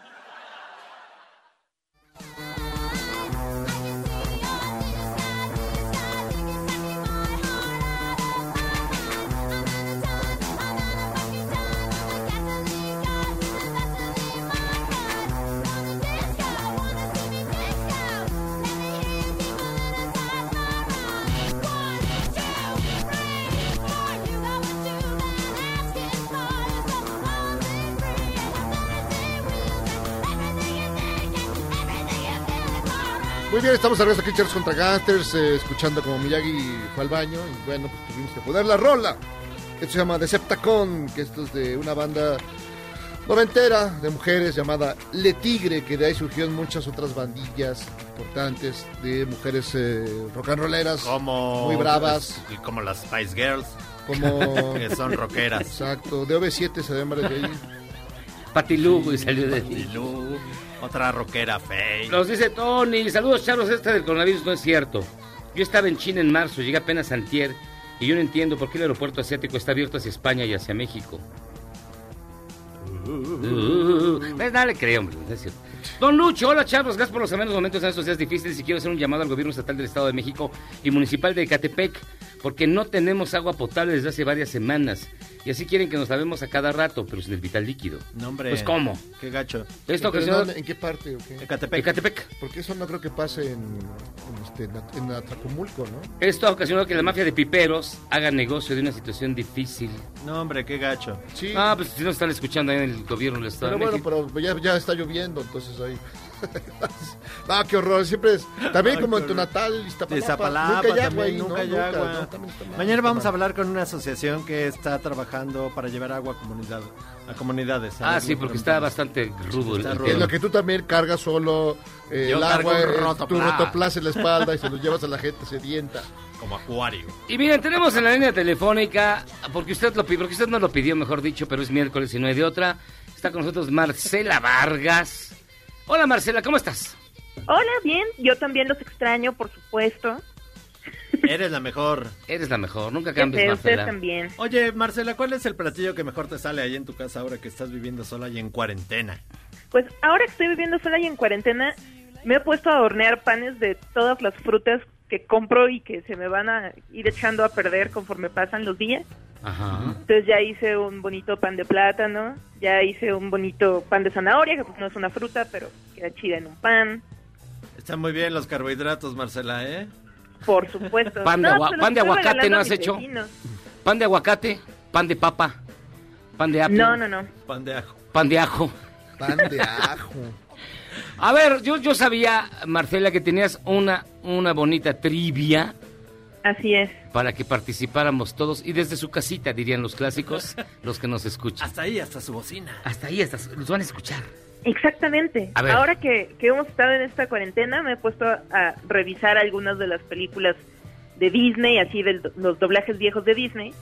Estamos de regreso aquí, Charles contra Gangsters, eh, escuchando como Miyagi fue al baño y bueno, pues tuvimos que poner la rola. Esto se llama Deceptacon, que esto es de una banda noventera de mujeres llamada Le Tigre, que de ahí surgieron muchas otras bandillas importantes de mujeres eh, rock and rolleras, Como muy bravas. y como las Spice Girls. Como (laughs) que son rockeras. Exacto, de OV7 se ven varias de ahí. Patilugo y salió de Patilugo, otra rockera fake. Nos dice Tony, saludos Charlos, este del coronavirus no es cierto. Yo estaba en China en marzo, llegué apenas antier y yo no entiendo por qué el aeropuerto asiático está abierto hacia España y hacia México. Uh, pues nada le creo, hombre, no es cierto. Don Lucho, hola Charlos, gracias por los amenos momentos en estos días difíciles y quiero hacer un llamado al gobierno estatal del Estado de México y municipal de Ecatepec porque no tenemos agua potable desde hace varias semanas y así quieren que nos lavemos a cada rato, pero sin el vital líquido. No, hombre. Pues ¿cómo? Qué gacho. Esto no, ¿En qué parte? o qué? Ecatepec. Ecatepec. Porque eso no creo que pase en, en, este, en, ¿no? Esto ha ocasionado que la mafia de piperos haga negocio de una situación difícil. No, hombre, qué gacho. Sí. Ah, pues si no están escuchando ahí en el gobierno del Estado Pero de bueno, México. pero ya, ya está lloviendo, entonces ahí. (laughs) no, qué horror. Siempre es. También Ay, como en tu natal, Iztapalapa. Iztapalapa nunca hay agua ahí, nunca ¿no? hay Nunca, agua. no, también está mal, Mañana vamos a hablar con una asociación que está trabajando para llevar agua a, comunidad, a comunidades. A Ah, sí, porque está bastante rudo. el- Está el rudo. En lo que tú también cargas solo eh, Yo el cargo agua, un es tu rotoplas. en la espalda y se los llevas a la gente sedienta. Como acuario. Y miren, tenemos en la línea telefónica, porque usted lo pidió, porque usted no lo pidió, mejor dicho, pero es miércoles y no hay de otra. Está con nosotros Marcela Vargas. Hola Marcela, ¿cómo estás? Hola, bien. Yo también los extraño, por supuesto. Eres la mejor. Eres la mejor, nunca cambies, sé, Marcela. también. Oye, Marcela, ¿cuál es el platillo que mejor te sale ahí en tu casa ahora que estás viviendo sola y en cuarentena? Pues ahora que estoy viviendo sola y en cuarentena, me he puesto a hornear panes de todas las frutas que compro y que se me van a ir echando a perder conforme pasan los días. Ajá. Entonces ya hice un bonito pan de plátano, ya hice un bonito pan de zanahoria, que pues no es una fruta, pero queda chida en un pan. Están muy bien los carbohidratos, Marcela, ¿eh? Por supuesto. Pan de, No, agua- se los pan de estoy aguacate, ¿no has hecho? vecinos. Pan de aguacate, pan de papa, pan de apio. No, no, no. Pan de ajo. Pan de ajo. Pan de ajo. A ver, yo, yo sabía, Marcela, que tenías una, una bonita trivia Así es. para que participáramos todos y desde su casita, dirían los clásicos, los que nos escuchan. Hasta ahí, hasta su bocina. Hasta ahí, hasta, los van a escuchar. Exactamente. A ver. Ahora que, que hemos estado en esta cuarentena, me he puesto a, a revisar algunas de las películas de Disney, así de los doblajes viejos de Disney.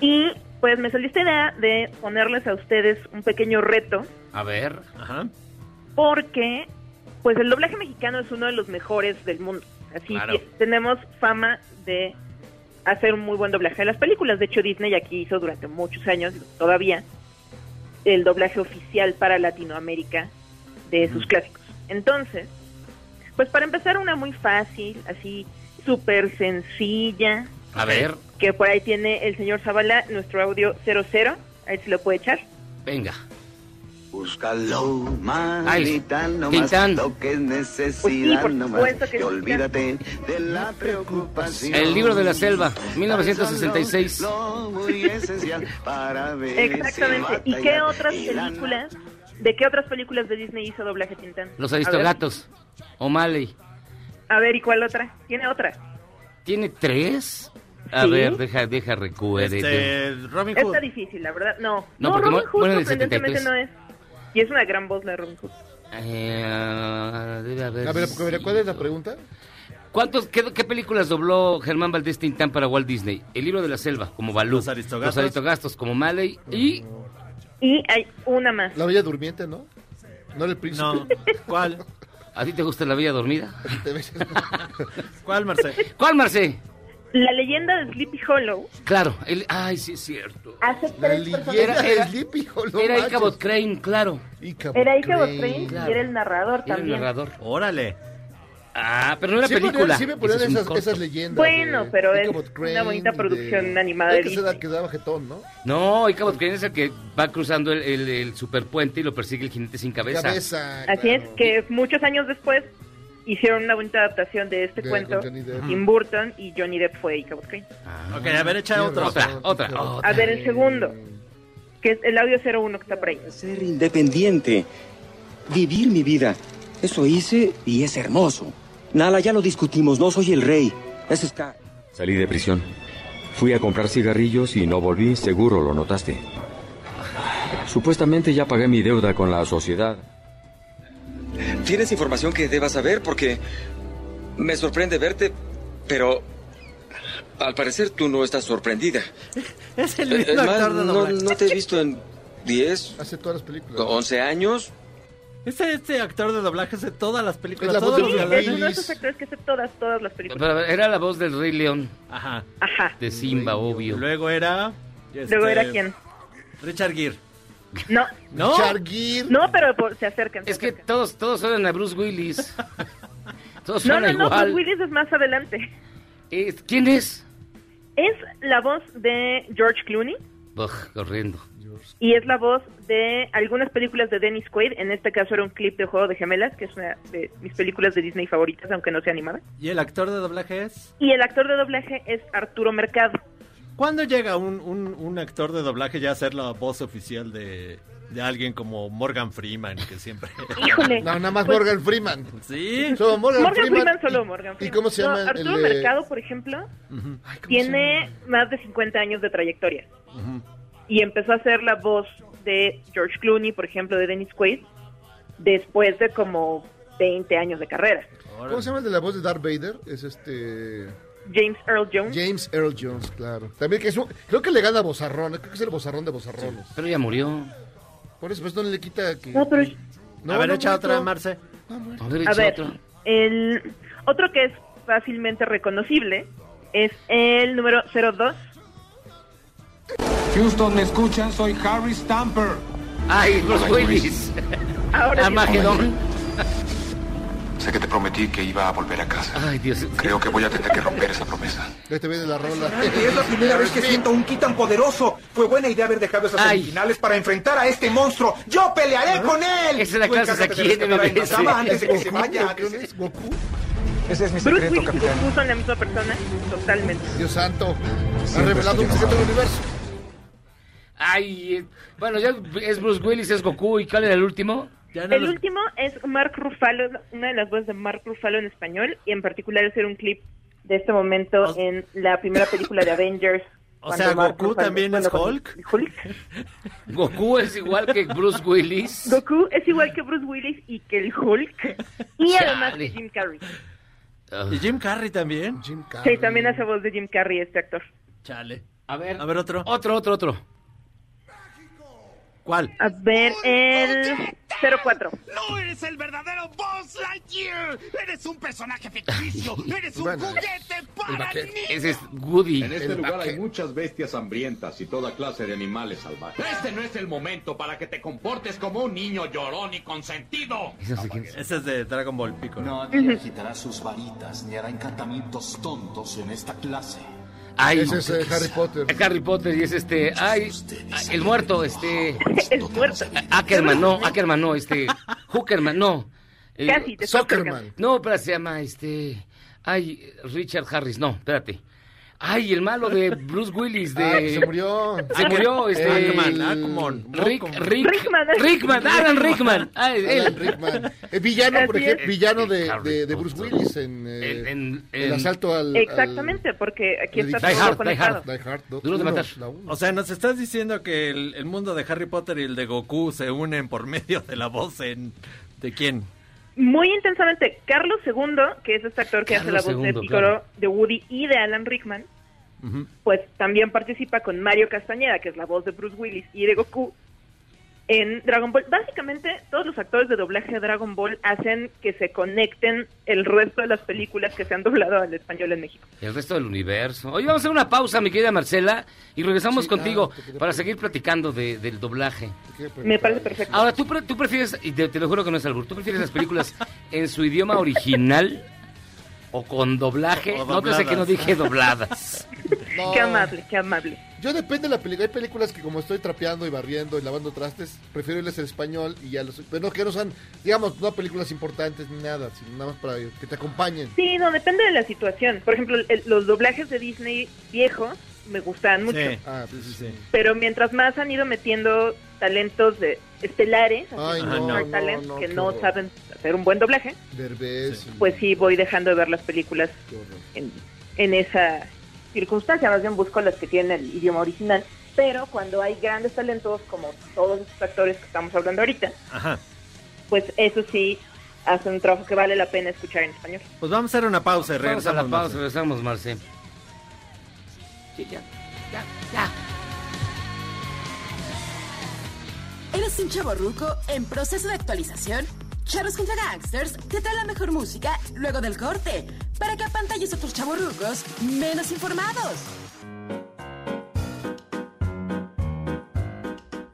Y pues me salió esta idea de ponerles a ustedes un pequeño reto, A ver. Ajá. Porque pues el doblaje mexicano es uno de los mejores del mundo. Así Claro. que tenemos fama de hacer un muy buen doblaje de las películas. De hecho, Disney aquí hizo durante muchos años, todavía, el doblaje oficial para Latinoamérica de sus clásicos. Entonces, pues para empezar una muy fácil, así súper sencilla, A ver, que por ahí tiene el señor Zavala, nuestro audio 00, a ver si lo puede echar. venga. Búscalo, manita, no Tintán. más lo que es Pues sí, necesidad, no más. que olvídate de la preocupación. El libro de la selva, 1966. Lo muy esencial para ver Exactamente. ¿Y qué otras películas, de qué otras películas de Disney hizo doblaje Tintán? Los. Aristogatos. O'Malley. A ver, ¿y cuál otra? ¿Tiene otra? ¿Tiene tres? A Sí. ver, deja, deja recuerde. Este, Robin Hood. Está difícil, la verdad. No, No, no, porque Robin Hood el sorprendentemente 73. no es. Y es una gran voz la de Robin Hood. Eh, debe haber- A ver, ¿cuál es la pregunta? ¿Cuántos, qué, qué películas dobló Germán Valdés Tintán para Walt Disney? El libro de la selva, como Balú. Los Aristogatos. Los Aristogastos, como Malley. Y Y hay una más. La Bella Durmiente, ¿no? No era el príncipe. No. ¿Cuál? ¿a ti te gusta la Bella Dormida? ¿Cuál, Marcela? (laughs) ¿Cuál, Marce? La leyenda de Sleepy Hollow Claro. el- ay, sí es cierto. hace La tres. Era- era- Sleepy Hollow. Era. Ichabod Crane, claro. Ichabod Era Ichabod Crane. Crane Claro. y era el narrador Era el también. narrador. Órale. Ah, pero no era Sí película. ponían, sí me ponían esas, esas leyendas. Bueno, de pero es Ichabod una Crane bonita producción de- animada de que se da- Disney. que daba jetón, ¿no? No, Ichabod Crane es el que va cruzando el, el, el superpuente y lo persigue el jinete sin cabeza. Cabeza. Así claro. es, que muchos años después hicieron una bonita adaptación de este De- cuento. Tim Burton y Johnny Depp fue Ichabod Crane. Ah. Ok, a ver, echa. Otra, otra, razón. otra. A ver, el segundo, que es el audio 01 que está por ahí. Ser independiente. Vivir mi vida. Eso hice y es hermoso. Nala, ya lo discutimos. No soy el rey. Es Scar. Salí de prisión. Fui a comprar cigarrillos y no volví, seguro lo notaste. Supuestamente ya pagué mi deuda con la sociedad. ¿Tienes información que debas saber? Porque me sorprende verte, pero al parecer tú no estás sorprendida. Es el Eh, mismo Es más, actor de no, doblaje. no te he visto en 10, Hace todas las películas. 11 años. Este, este actor de doblaje hace todas las películas. Es la voz todos de los Bruce es uno de esos actores que hace todas, todas las películas. Pero, era la voz del Rey León, Ajá. Ajá. de Simba, obvio. Luego era... este, Luego era quién? Richard Gere. No, ¿No? No, pero por- se acercan. se Es que todos, todos suenan a Bruce Willis. (laughs) Todos No, suenan no, no, igual. Bruce Willis es más adelante. Eh, ¿Quién es? Es la voz de George Clooney Ugh, corriendo. y es la voz de algunas películas de Dennis Quaid. En este caso era un clip de Juego de Gemelas, que es una de mis películas de Disney favoritas, aunque no sea animada. ¿Y el actor de doblaje es? Y el actor de doblaje es Arturo Mercado. ¿Cuándo llega un, un, un actor de doblaje ya a ser la voz oficial de, de alguien como Morgan Freeman, que siempre... (laughs) (laughs) Híjole. No, nada más Pues- Morgan Freeman. Sí. Solo Morgan, Morgan Freeman, solo Morgan Freeman. ¿Y cómo se No, llama? Arturo el Mercado, por ejemplo, Ujú. Ay, ¿cómo se tiene más de 50 años de trayectoria. Y empezó a hacer la voz de George Clooney, por ejemplo, de Dennis Quaid, después de como 20 años de carrera. ¿Cómo se llama el de la voz de Darth Vader? Es este... James Earl Jones. James Earl Jones, claro. También que es un... Creo que le gana a Bozarrón. Creo que es el Bozarrón de Bozarrones. Pero ya murió. Por eso, pues no le quita que... No, pero- No, a ver, no, echa otra, Marce. A ver, A echa ver, otra. el otro que es fácilmente reconocible es el número 02. Houston, ¿me escuchan? Soy Harry Stamper. Ay, Bruce Willis. Ahora sí. Armagedón. Sé que te prometí que iba a volver a casa. Ay, Dios. Creo que voy a tener que romper esa promesa. Ya te viene la rola. Es la primera vez que siento un ki tan poderoso. Fue buena idea haber dejado esas Ay. semifinales para enfrentar a este monstruo. ¡Yo pelearé con él! Esa es la encárgate aquí de en MBS. Antes de que se vaya. ¿quién es? ¿Goku? Ese es mi Bruce secreto, Willis y capitán. Goku son la misma persona, totalmente. Dios santo. Ha revelado un estoy secreto del universo. Ay, eh, bueno, ya es Bruce Willis, es Goku. ¿Y cuál era el último? Ya no El los- último es Mark Ruffalo, una de las voces de Mark Ruffalo en español, y en particular es un clip de este momento en la primera película de Avengers. (laughs) O sea, Mark Goku Ruffalo- también es Hulk. (laughs) Hulk. Goku es igual que Bruce Willis. (laughs) Goku es igual que Bruce Willis y que el Hulk, y además Chale. que Jim Carrey. ¿Y Jim Carrey también? Jim Sí, también hace voz de Jim Carrey este actor. Chale. A ver, A ver, otro. otro, otro, otro. ¿Cuál? A ver, el 04. ¡No eres el verdadero Buzz Lightyear! ¡Eres un personaje ficticio! (laughs) ¡Eres un Bueno, juguete para niños! Ese es Woody. En este El lugar vaque- hay muchas bestias hambrientas y toda clase de animales salvajes. Este no es el momento para que te comportes como un niño llorón y consentido. Ese no es. Ese es de Dragon Ball Pico. Nadie agitará sus varitas ni hará encantamientos tontos en esta clase. Ay, Ese es eh, Harry Potter. es Harry Potter y es este. Ay, el muerto, este. (laughs) El muerto. Ackerman, no, Ackerman, no, este. Hookerman, no. Eh, Casi, Zuckerman. No, pero se llama este. Ay, Richard Harris, no, espérate. Ay, el malo de Bruce Willis, de. Ah, se murió. Se murió, este. Ackerman. Rick, Rick, Rickman. Rickman, Alan Rickman. (laughs) Ay, él. Alan Rickman. El villano, por ejemplo, villano de, Harry de, de Bruce Potter. Willis en, eh, En- en- el en- asalto al... Exactamente, porque aquí está Die todo Hard, Die conectado. Hard. Die Hard, dos, Duro de matar. O sea, nos estás diciendo que el, el mundo de Harry Potter y el de Goku se unen por medio de la voz en... ¿De quién? Muy intensamente, Carlos II, que es este actor que hace la voz de Piccolo, claro. de Woody y de Alan Rickman, pues también participa con Mario Castañeda, que es la voz de Bruce Willis y de Goku, en Dragon Ball. Básicamente, todos los actores de doblaje de Dragon Ball hacen que se conecten el resto de las películas que se han doblado al español en México. El resto del universo. Oye, vamos a hacer una pausa, mi querida Marcela, y regresamos Sí, contigo ah, quería para seguir platicando de- del doblaje. Me parece perfecto. Ahora, ¿tú, pre- tú prefieres, y te, te lo juro que no es albur, ¿tú prefieres las películas (laughs) en su idioma original o con doblaje? O no te sé que no dije dobladas. (laughs) No, Qué amable, qué amable. Yo depende de la película. Hay películas que como estoy trapeando y barriendo y lavando trastes, prefiero irles el español y ya los... Pero no que no sean, digamos, no películas importantes ni nada, sino nada más para que te acompañen. Sí, no, depende de la situación. Por ejemplo, el- los doblajes de Disney viejos me gustaban mucho. Sí. Ah, pues sí, sí. Pero mientras más han ido metiendo talentos de estelares, así Ay, no, no, Talent, no, que no saben hacer un buen doblaje, Derbez. pues sí voy dejando de ver las películas en, en esa circunstancia. Más bien busco las que tienen el idioma original. Pero cuando hay grandes talentos, como todos estos actores que estamos hablando ahorita, Ajá. pues eso sí hace un trabajo que vale la pena escuchar en español. Pues vamos a hacer una pausa y Vamos a la regresamos. pausa, Marce. regresamos, Marce. Sí, ya, ya, ya. ¿Eres un chavo ruco en proceso de actualización? Charros contra Gangsters te trae la mejor música luego del corte para que apantalles a otros chavorrucos menos informados.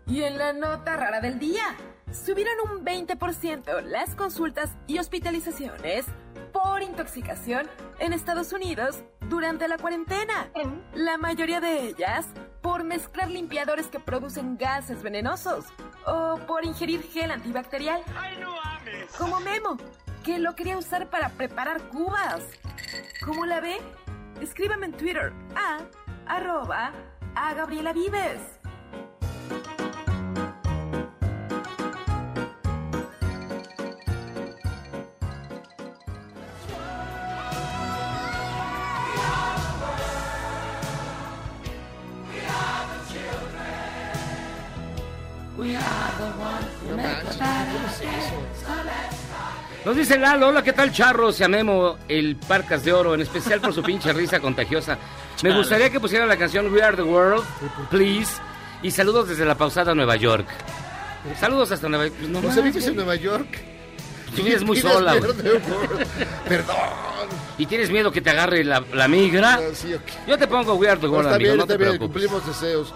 Y en la nota rara del día, subieron un 20% las consultas y hospitalizaciones por intoxicación en Estados Unidos durante la cuarentena. La mayoría de ellas por mezclar limpiadores que producen gases venenosos o por ingerir gel antibacterial. Como Memo, que lo quería usar para preparar cubas. ¿Cómo la ve? Escríbame en Twitter a arroba a Gabriela Vives. Es eso? Nos dice Lalo, hola, ¿qué tal, charros? Llamemos el Parcas de Oro, en especial por su pinche risa contagiosa. Me gustaría que pusieran la canción We Are the World, please. Y saludos desde la pausada Nueva York. Saludos hasta Nueva York. No ¿No se mames, vives en. Nueva York? Tú vives muy (laughs) sola. Perdón. y tienes miedo que te agarre la, la migra, Ah, sí, ok. yo te pongo We Are the No, World, está amigo, bien, no te preocupes. cumplimos deseos.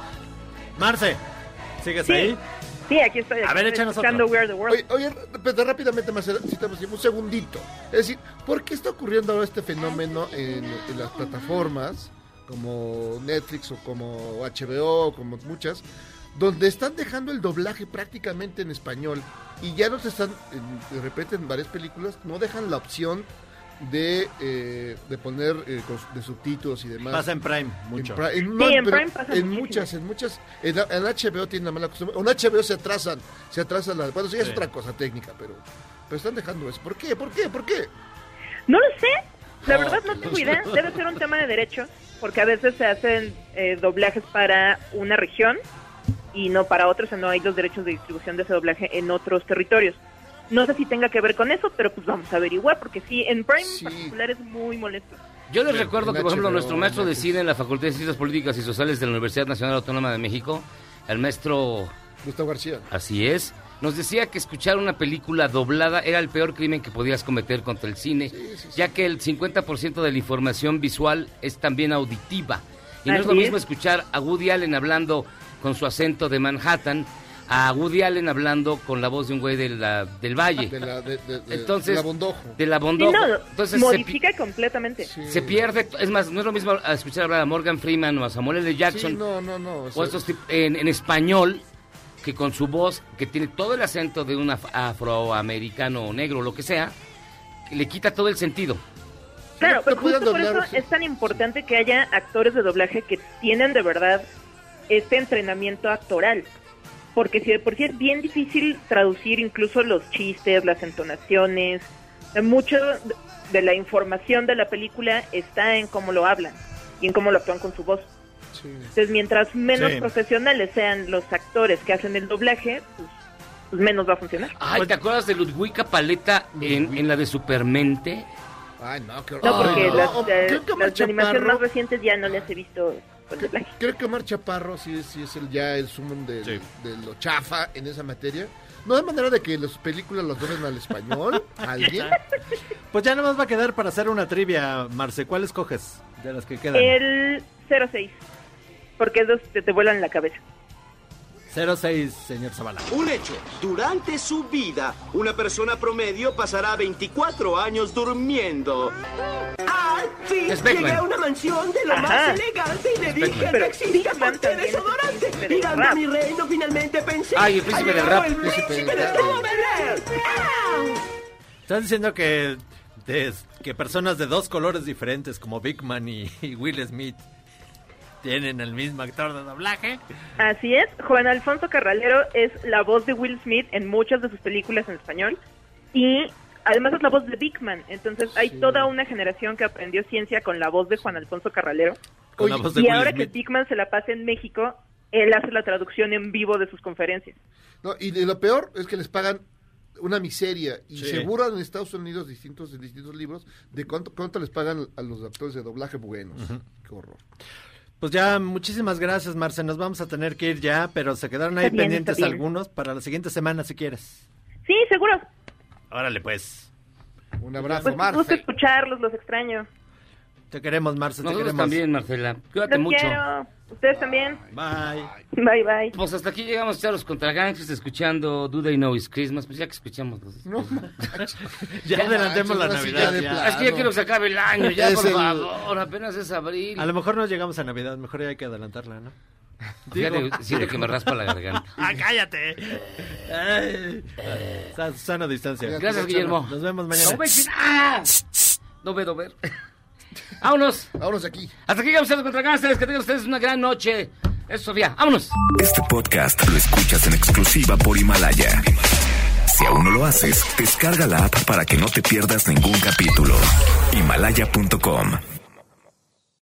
Marce, ¿sigues Sí. ahí? Sí, aquí estoy. A aquí ver, échanos escuchando otro. We Are the World. Oye, oye, pero rápidamente, Marcela, un segundito. Es decir, ¿por qué está ocurriendo ahora este fenómeno en, en las plataformas como Netflix o como HBO o como muchas, donde están dejando el doblaje prácticamente en español y ya no se están, de repente en varias películas, no dejan la opción de, eh, de poner eh, de subtítulos y demás. Pasa en Prime, mucho. Pri- en, Sí, en Prime pasa en muchas, en muchas, en, en HBO tienen la mala costumbre. En HBO se atrasan, se atrasan las. Bueno, sí, es Sí. otra cosa técnica, pero, pero están dejando eso. ¿Por qué? ¿Por qué? ¿Por qué? No lo sé. La No. verdad no tengo idea. Debe ser un tema de derecho, porque a veces se hacen eh, doblajes para una región y no para otra, o sea, no hay los derechos de distribución de ese doblaje en otros territorios. No sé si tenga que ver con eso, pero pues vamos a averiguar, porque sí, en Prime en particular es muy molesto. Yo les Sí, recuerdo que, por ejemplo, HBO, nuestro maestro de cine en la Facultad de Ciencias Políticas y Sociales de la Universidad Nacional Autónoma de México, el maestro, Gustavo García. así es, nos decía que escuchar una película doblada era el peor crimen que podías cometer contra el cine, ya que el 50% de la información visual es también auditiva. Y no es lo mismo es. escuchar a Woody Allen hablando con su acento de Manhattan, a Woody Allen hablando con la voz de un güey de la- del Valle. De la, de, de- de- Entonces, de la Bondojo. de la Sí, Bondojo. no, Entonces, se pi- modifica completamente. se pierde, es más, no es lo mismo a escuchar hablar a Morgan Freeman o a Samuel L. Jackson Sí, no, no, no. o o sea, estos en, en español que con su voz, que tiene todo el acento de un af- afroamericano o negro o lo que sea, que le quita todo el sentido. Claro, No- pero no justo por doblar, eso sí. es tan importante que haya actores de doblaje que tienen de verdad este entrenamiento actoral. Porque si de por sí es bien difícil traducir incluso los chistes, las entonaciones, mucho de la información de la película está en cómo lo hablan y en cómo lo actúan con su voz. sí. Entonces, mientras menos Sí. profesionales sean los actores que hacen el doblaje, pues, pues menos va a funcionar. Ay, ¿te acuerdas de Ludwika Paleta en, en la de Supermente? Ay, no, qué No, horror. porque Ay, las, no. eh, las Chaparro- más recientes ya no les he visto con doblaje. Creo que Omar Chaparro sí, es- sí es el, ya el sumum de, Sí. de lo chafa en esa materia. No hay manera de que las películas las doblen al español. (laughs) ¿Alguien? Pues ya nomás va a quedar para hacer una trivia, Marce. ¿Cuál escoges de las que quedan? El 06. Porque esos te, te vuelan la cabeza. 06, señor Zavala. Un hecho. Durante su vida, una persona promedio pasará 24 años durmiendo. ¡Al fin! Es. Llegué a una mansión de lo Ajá. más elegante y le dije también es el desodorante. rap. a mi reino, finalmente pensé... Ay, el príncipe "Ha del rap". El Príncipe príncipe del de rap. ¡Ah! Estás diciendo que, de- que personas de dos colores diferentes, como Big Man y, y Will Smith, tienen el mismo actor de doblaje. Así es, Juan Alfonso Carralero es la voz de Will Smith en muchas de sus películas en español y además es la voz de Big Man. Entonces hay toda una generación que aprendió ciencia con la voz de Juan Alfonso Carralero. Con la Oye, voz de Y Will ahora que. Big Man se la pasa en México, él hace la traducción en vivo de sus conferencias. No, y de lo peor es que les pagan una miseria y Sí. seguro en Estados Unidos distintos en distintos libros de cuánto cuánto les pagan a los actores de doblaje buenos. Qué horror. Pues ya, muchísimas gracias, Marce. Nos vamos a tener que ir ya, pero se quedaron ahí bien, pendientes algunos para la siguiente semana, si quieres. Sí, seguro. Órale, pues. Un abrazo, Pues me gusta Marce. escucharlos, los extraño. Te queremos, Marce. Te Nosotros queremos. también, Marcela. Cuídate Los mucho. quiero. Ustedes también. Bye. Bye, bye. Pues hasta aquí llegamos, Charlos contra Gangsters, escuchando Do They Know It's Christmas. Pues ya que escuchamos los... No. (laughs) Ya adelantemos la Navidad. ya ya. Es que ya quiero que se acabe el año, ya, Es por el- favor. Apenas es abril. A lo mejor no llegamos a Navidad, mejor ya hay que adelantarla, ¿no? Fíjate, siento que me raspa la garganta. (laughs) ¡Ah, cállate! Sa- Sana distancia. Gracias, Guillermo. Nos vemos mañana. No ve, ¡Ah! no ve, no ver. Vámonos. Vámonos aquí. Hasta aquí llegamos contra Gangsters. Que tengan ustedes una gran noche. Es Sofía. Vámonos. Este podcast lo escuchas en exclusiva por Himalaya. Si aún no lo haces, descarga la app para que no te pierdas ningún capítulo. Himalaya.com